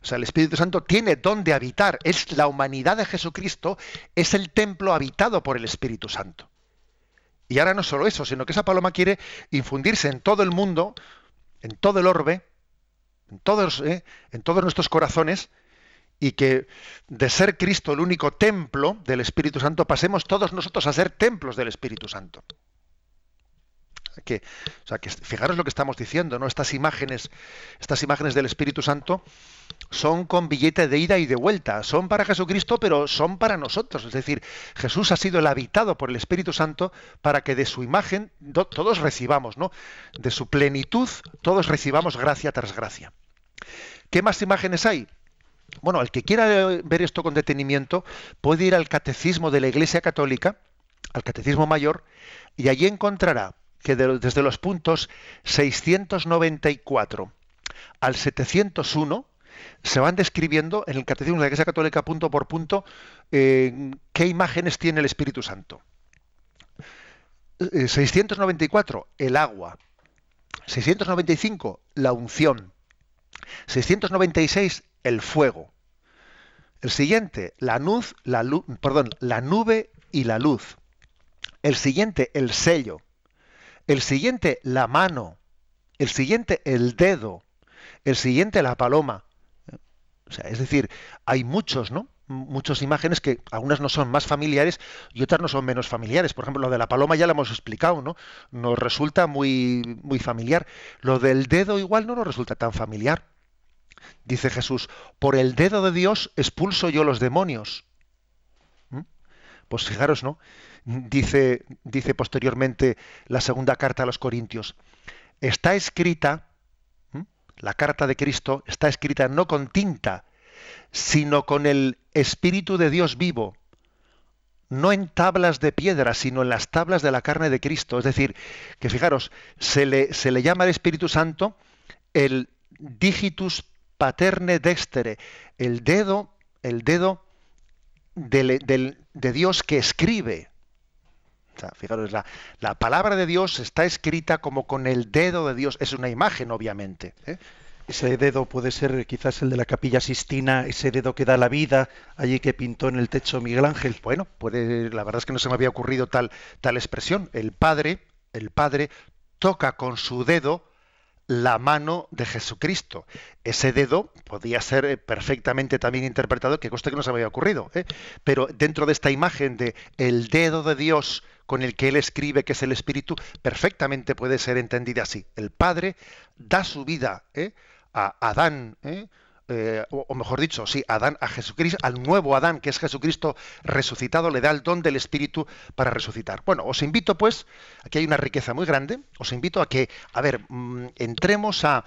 O sea, el Espíritu Santo tiene dónde habitar. Es la humanidad de Jesucristo, es el templo habitado por el Espíritu Santo. Y ahora no solo eso, sino que esa paloma quiere infundirse en todo el mundo, en todo el orbe, en todos, eh, en todos nuestros corazones, y que de ser Cristo el único templo del Espíritu Santo, pasemos todos nosotros a ser templos del Espíritu Santo. Que, o sea, que fijaros lo que estamos diciendo, ¿no? Estas imágenes, estas imágenes del Espíritu Santo son con billete de ida y de vuelta, son para Jesucristo, pero son para nosotros. Es decir, Jesús ha sido el habitado por el Espíritu Santo para que de su imagen todos recibamos, ¿no? De su plenitud todos recibamos gracia tras gracia. ¿Qué más imágenes hay? Bueno, el que quiera ver esto con detenimiento puede ir al Catecismo de la Iglesia Católica, al Catecismo Mayor, y allí encontrará que desde los puntos 694 al 701 se van describiendo en el Catecismo de la Iglesia Católica punto por punto eh, qué imágenes tiene el Espíritu Santo. 694, eh, el agua. 695, la unción. 696, el fuego. El siguiente, la, nube y la luz. El siguiente, el sello. El siguiente, la mano. El siguiente, el dedo. El siguiente, la paloma. O sea, es decir, hay muchos, ¿no? Muchas imágenes que algunas no son más familiares y otras no son menos familiares. Por ejemplo, lo de la paloma ya lo hemos explicado, ¿no? Nos resulta muy, muy familiar. Lo del dedo igual no nos resulta tan familiar. Dice Jesús, por el dedo de Dios expulso yo los demonios. ¿Mm? Pues fijaros, ¿no? Dice, dice posteriormente la segunda carta a los Corintios. Está escrita la carta de Cristo está escrita no con tinta, sino con el Espíritu de Dios vivo, no en tablas de piedra, sino en las tablas de la carne de Cristo. Es decir, que fijaros, se le, se le llama al Espíritu Santo el digitus paterne dextere, el dedo, el dedo de, Dios que escribe. Sea, fijaros, la, la, palabra de Dios está escrita como con el dedo de Dios. Es una imagen, obviamente. ¿eh? Ese dedo puede ser quizás el de la capilla Sistina, ese dedo que da la vida, allí que pintó en el techo Miguel Ángel. Bueno, puede, la verdad es que no se me había ocurrido tal, tal expresión. El Padre, el Padre toca con su dedo la mano de Jesucristo. Ese dedo podía ser eh, perfectamente también interpretado, que coste que no se me había ocurrido, ¿eh? pero dentro de esta imagen de el dedo de Dios con el que él escribe, que es el Espíritu, perfectamente puede ser entendida así. El Padre da su vida ¿eh? a Adán, ¿eh? Eh, o, mejor dicho, sí, Adán, a Jesucristo, al nuevo Adán, que es Jesucristo resucitado, le da el don del Espíritu para resucitar. Bueno, os invito pues, aquí hay una riqueza muy grande, os invito a que, a ver, mm, entremos a,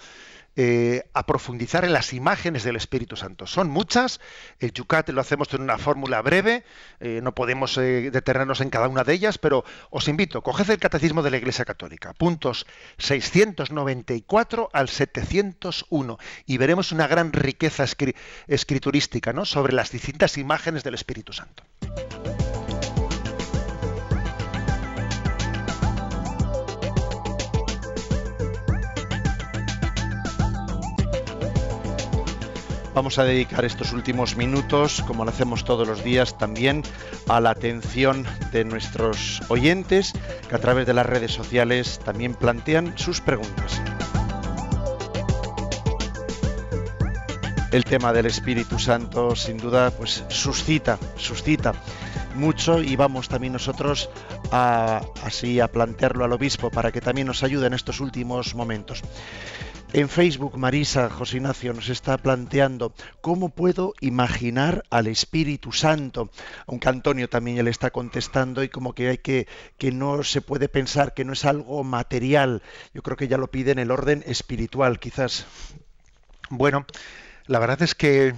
eh, a profundizar en las imágenes del Espíritu Santo. Son muchas, el Yucat lo hacemos en una fórmula breve, eh, no podemos eh, detenernos en cada una de ellas, pero os invito, coged el Catecismo de la Iglesia Católica, puntos 694 al 701, y veremos una gran riqueza escriturística ¿no? sobre las distintas imágenes del Espíritu Santo. Vamos a dedicar estos últimos minutos, como lo hacemos todos los días, también a la atención de nuestros oyentes que a través de las redes sociales también plantean sus preguntas. El tema del Espíritu Santo sin duda pues suscita, suscita mucho y vamos también nosotros a, así a plantearlo al obispo para que también nos ayude en estos últimos momentos. En Facebook, Marisa José Ignacio nos está planteando cómo puedo imaginar al Espíritu Santo, aunque Antonio también le está contestando y como que hay que que no se puede pensar que no es algo material. Yo creo que ya lo pide en el orden espiritual, quizás. Bueno, la verdad es que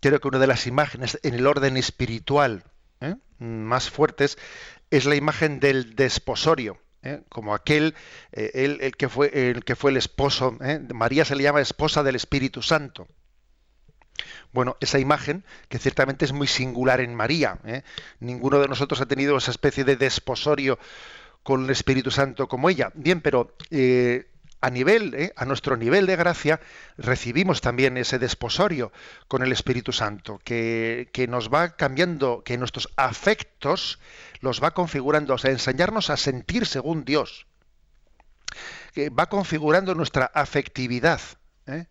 creo que una de las imágenes en el orden espiritual ¿eh? más fuertes es la imagen del desposorio. ¿Eh? como aquel, eh, el, que fue, el que fue el esposo, ¿eh? María se le llama esposa del Espíritu Santo. Bueno, esa imagen, que ciertamente es muy singular en María, ninguno de nosotros ha tenido esa especie de desposorio con el Espíritu Santo como ella. Bien, pero a nivel, a nuestro nivel de gracia, recibimos también ese desposorio con el Espíritu Santo, que, que nos va cambiando, que nuestros afectos los va configurando, o sea, enseñarnos a sentir según Dios. Que va configurando nuestra afectividad. ¿eh?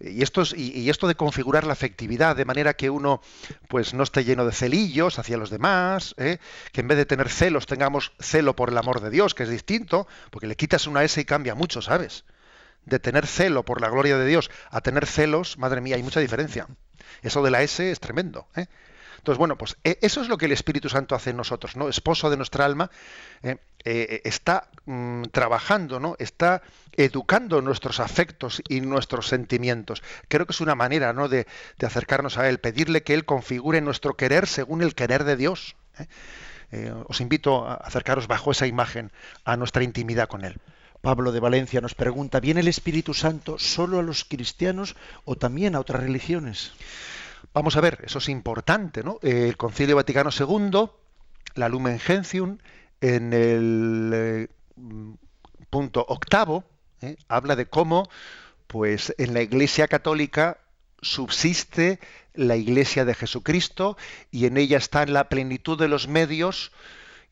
Y esto, y, esto de configurar la afectividad de manera que uno pues no esté lleno de celillos hacia los demás, ¿eh? que en vez de tener celos tengamos celo por el amor de Dios, que es distinto, porque le quitas una S y cambia mucho, ¿sabes? De tener celo por la gloria de Dios a tener celos, madre mía, hay mucha diferencia. Eso de la S es tremendo. ¿eh? Entonces, bueno, pues eh, eso es lo que el Espíritu Santo hace en nosotros, ¿no? Esposo de nuestra alma, eh, eh, está mm, trabajando, ¿no? Está educando nuestros afectos y nuestros sentimientos. Creo que es una manera, ¿no? De, acercarnos a Él, pedirle que Él configure nuestro querer según el querer de Dios. os invito a acercaros bajo esa imagen a nuestra intimidad con Él. Pablo de Valencia nos pregunta, ¿viene el Espíritu Santo solo a los cristianos o también a otras religiones? Vamos a ver, eso es importante, ¿no? El Concilio Vaticano II, la Lumen Gentium, en el eh, punto octavo, ¿eh? habla de cómo, pues, en la Iglesia Católica subsiste la Iglesia de Jesucristo y en ella está la plenitud de los medios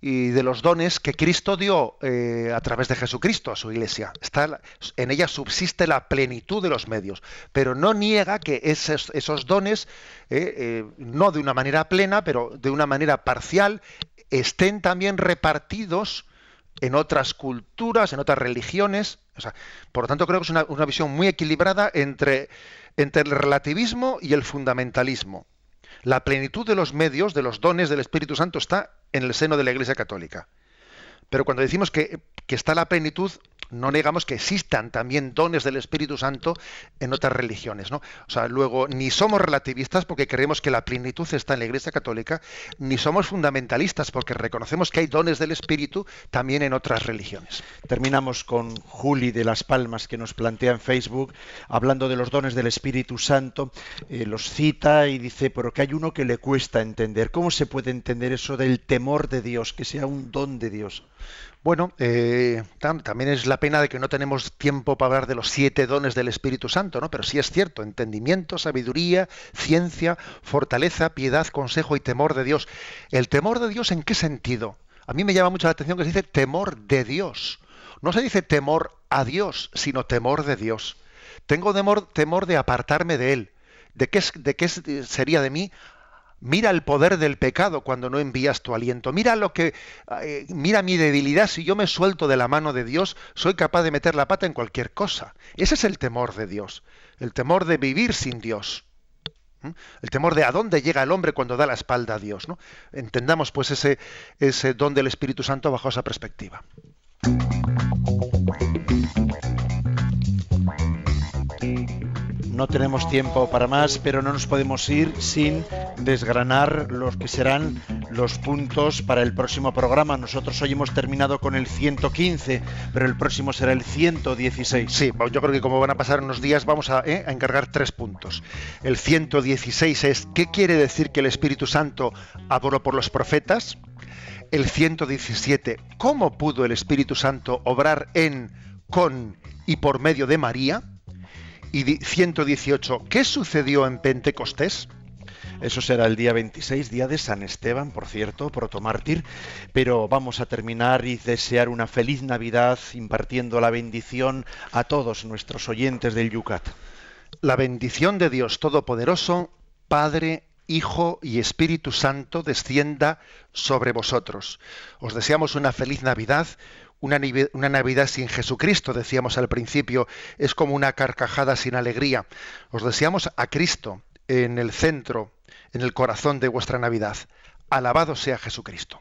y de los dones que Cristo dio eh, a través de Jesucristo a su iglesia. Está, en ella subsiste la plenitud de los medios, pero no niega que esos, dones, no de una manera plena, pero de una manera parcial, estén también repartidos en otras culturas, en otras religiones. por lo tanto, creo que es una, una visión muy equilibrada entre, entre el relativismo y el fundamentalismo. La plenitud de los medios, de los dones del Espíritu Santo está en el seno de la Iglesia Católica. Pero cuando decimos que, está la plenitud, no negamos que existan también dones del Espíritu Santo en otras religiones, ¿no? O sea, luego ni somos relativistas porque creemos que la plenitud está en la Iglesia Católica, ni somos fundamentalistas porque reconocemos que hay dones del Espíritu también en otras religiones. Terminamos con Juli de Las Palmas que nos plantea en Facebook hablando de los dones del Espíritu Santo, eh, los cita y dice, pero que hay uno que le cuesta entender. ¿Cómo se puede entender eso del temor de Dios, que sea un don de Dios? Bueno, eh, también es la pena de que no tenemos tiempo para hablar de los siete dones del Espíritu Santo, ¿no? Pero sí es cierto, entendimiento, sabiduría, ciencia, fortaleza, piedad, consejo y temor de Dios. ¿El temor de Dios en qué sentido? A mí me llama mucho la atención que se dice temor de Dios. No se dice temor a Dios, sino temor de Dios. Tengo temor, temor de apartarme de Él. ¿De qué, de qué sería de mí Mira el poder del pecado cuando no envías tu aliento. Mira lo que eh, mira mi debilidad si yo me suelto de la mano de Dios, soy capaz de meter la pata en cualquier cosa. Ese es el temor de Dios, el temor de vivir sin Dios. El temor de a dónde llega el hombre cuando da la espalda a Dios. ¿no? Entendamos pues ese, ese don del Espíritu Santo bajo esa perspectiva. No tenemos tiempo para más, pero no nos podemos ir sin desgranar los que serán los puntos para el próximo programa. Nosotros hoy hemos terminado con el 115, pero el próximo será el 116. Sí, yo creo que como van a pasar unos días vamos a, ¿eh? encargar tres puntos. El 116 es ¿qué quiere decir que el Espíritu Santo habló por los profetas? El 117, ¿cómo pudo el Espíritu Santo obrar en, con y por medio de María? Y 118. ¿Qué sucedió en Pentecostés? Eso será el día 26, día de San Esteban, por cierto, protomártir. Pero vamos a terminar y desear una feliz Navidad impartiendo la bendición a todos nuestros oyentes del Yucat. La bendición de Dios Todopoderoso, Padre, Hijo y Espíritu Santo descienda sobre vosotros. Os deseamos una feliz Navidad, una, Navidad sin Jesucristo, decíamos al principio, es como una carcajada sin alegría. Os deseamos a Cristo en el centro, en el corazón de vuestra Navidad. Alabado sea Jesucristo.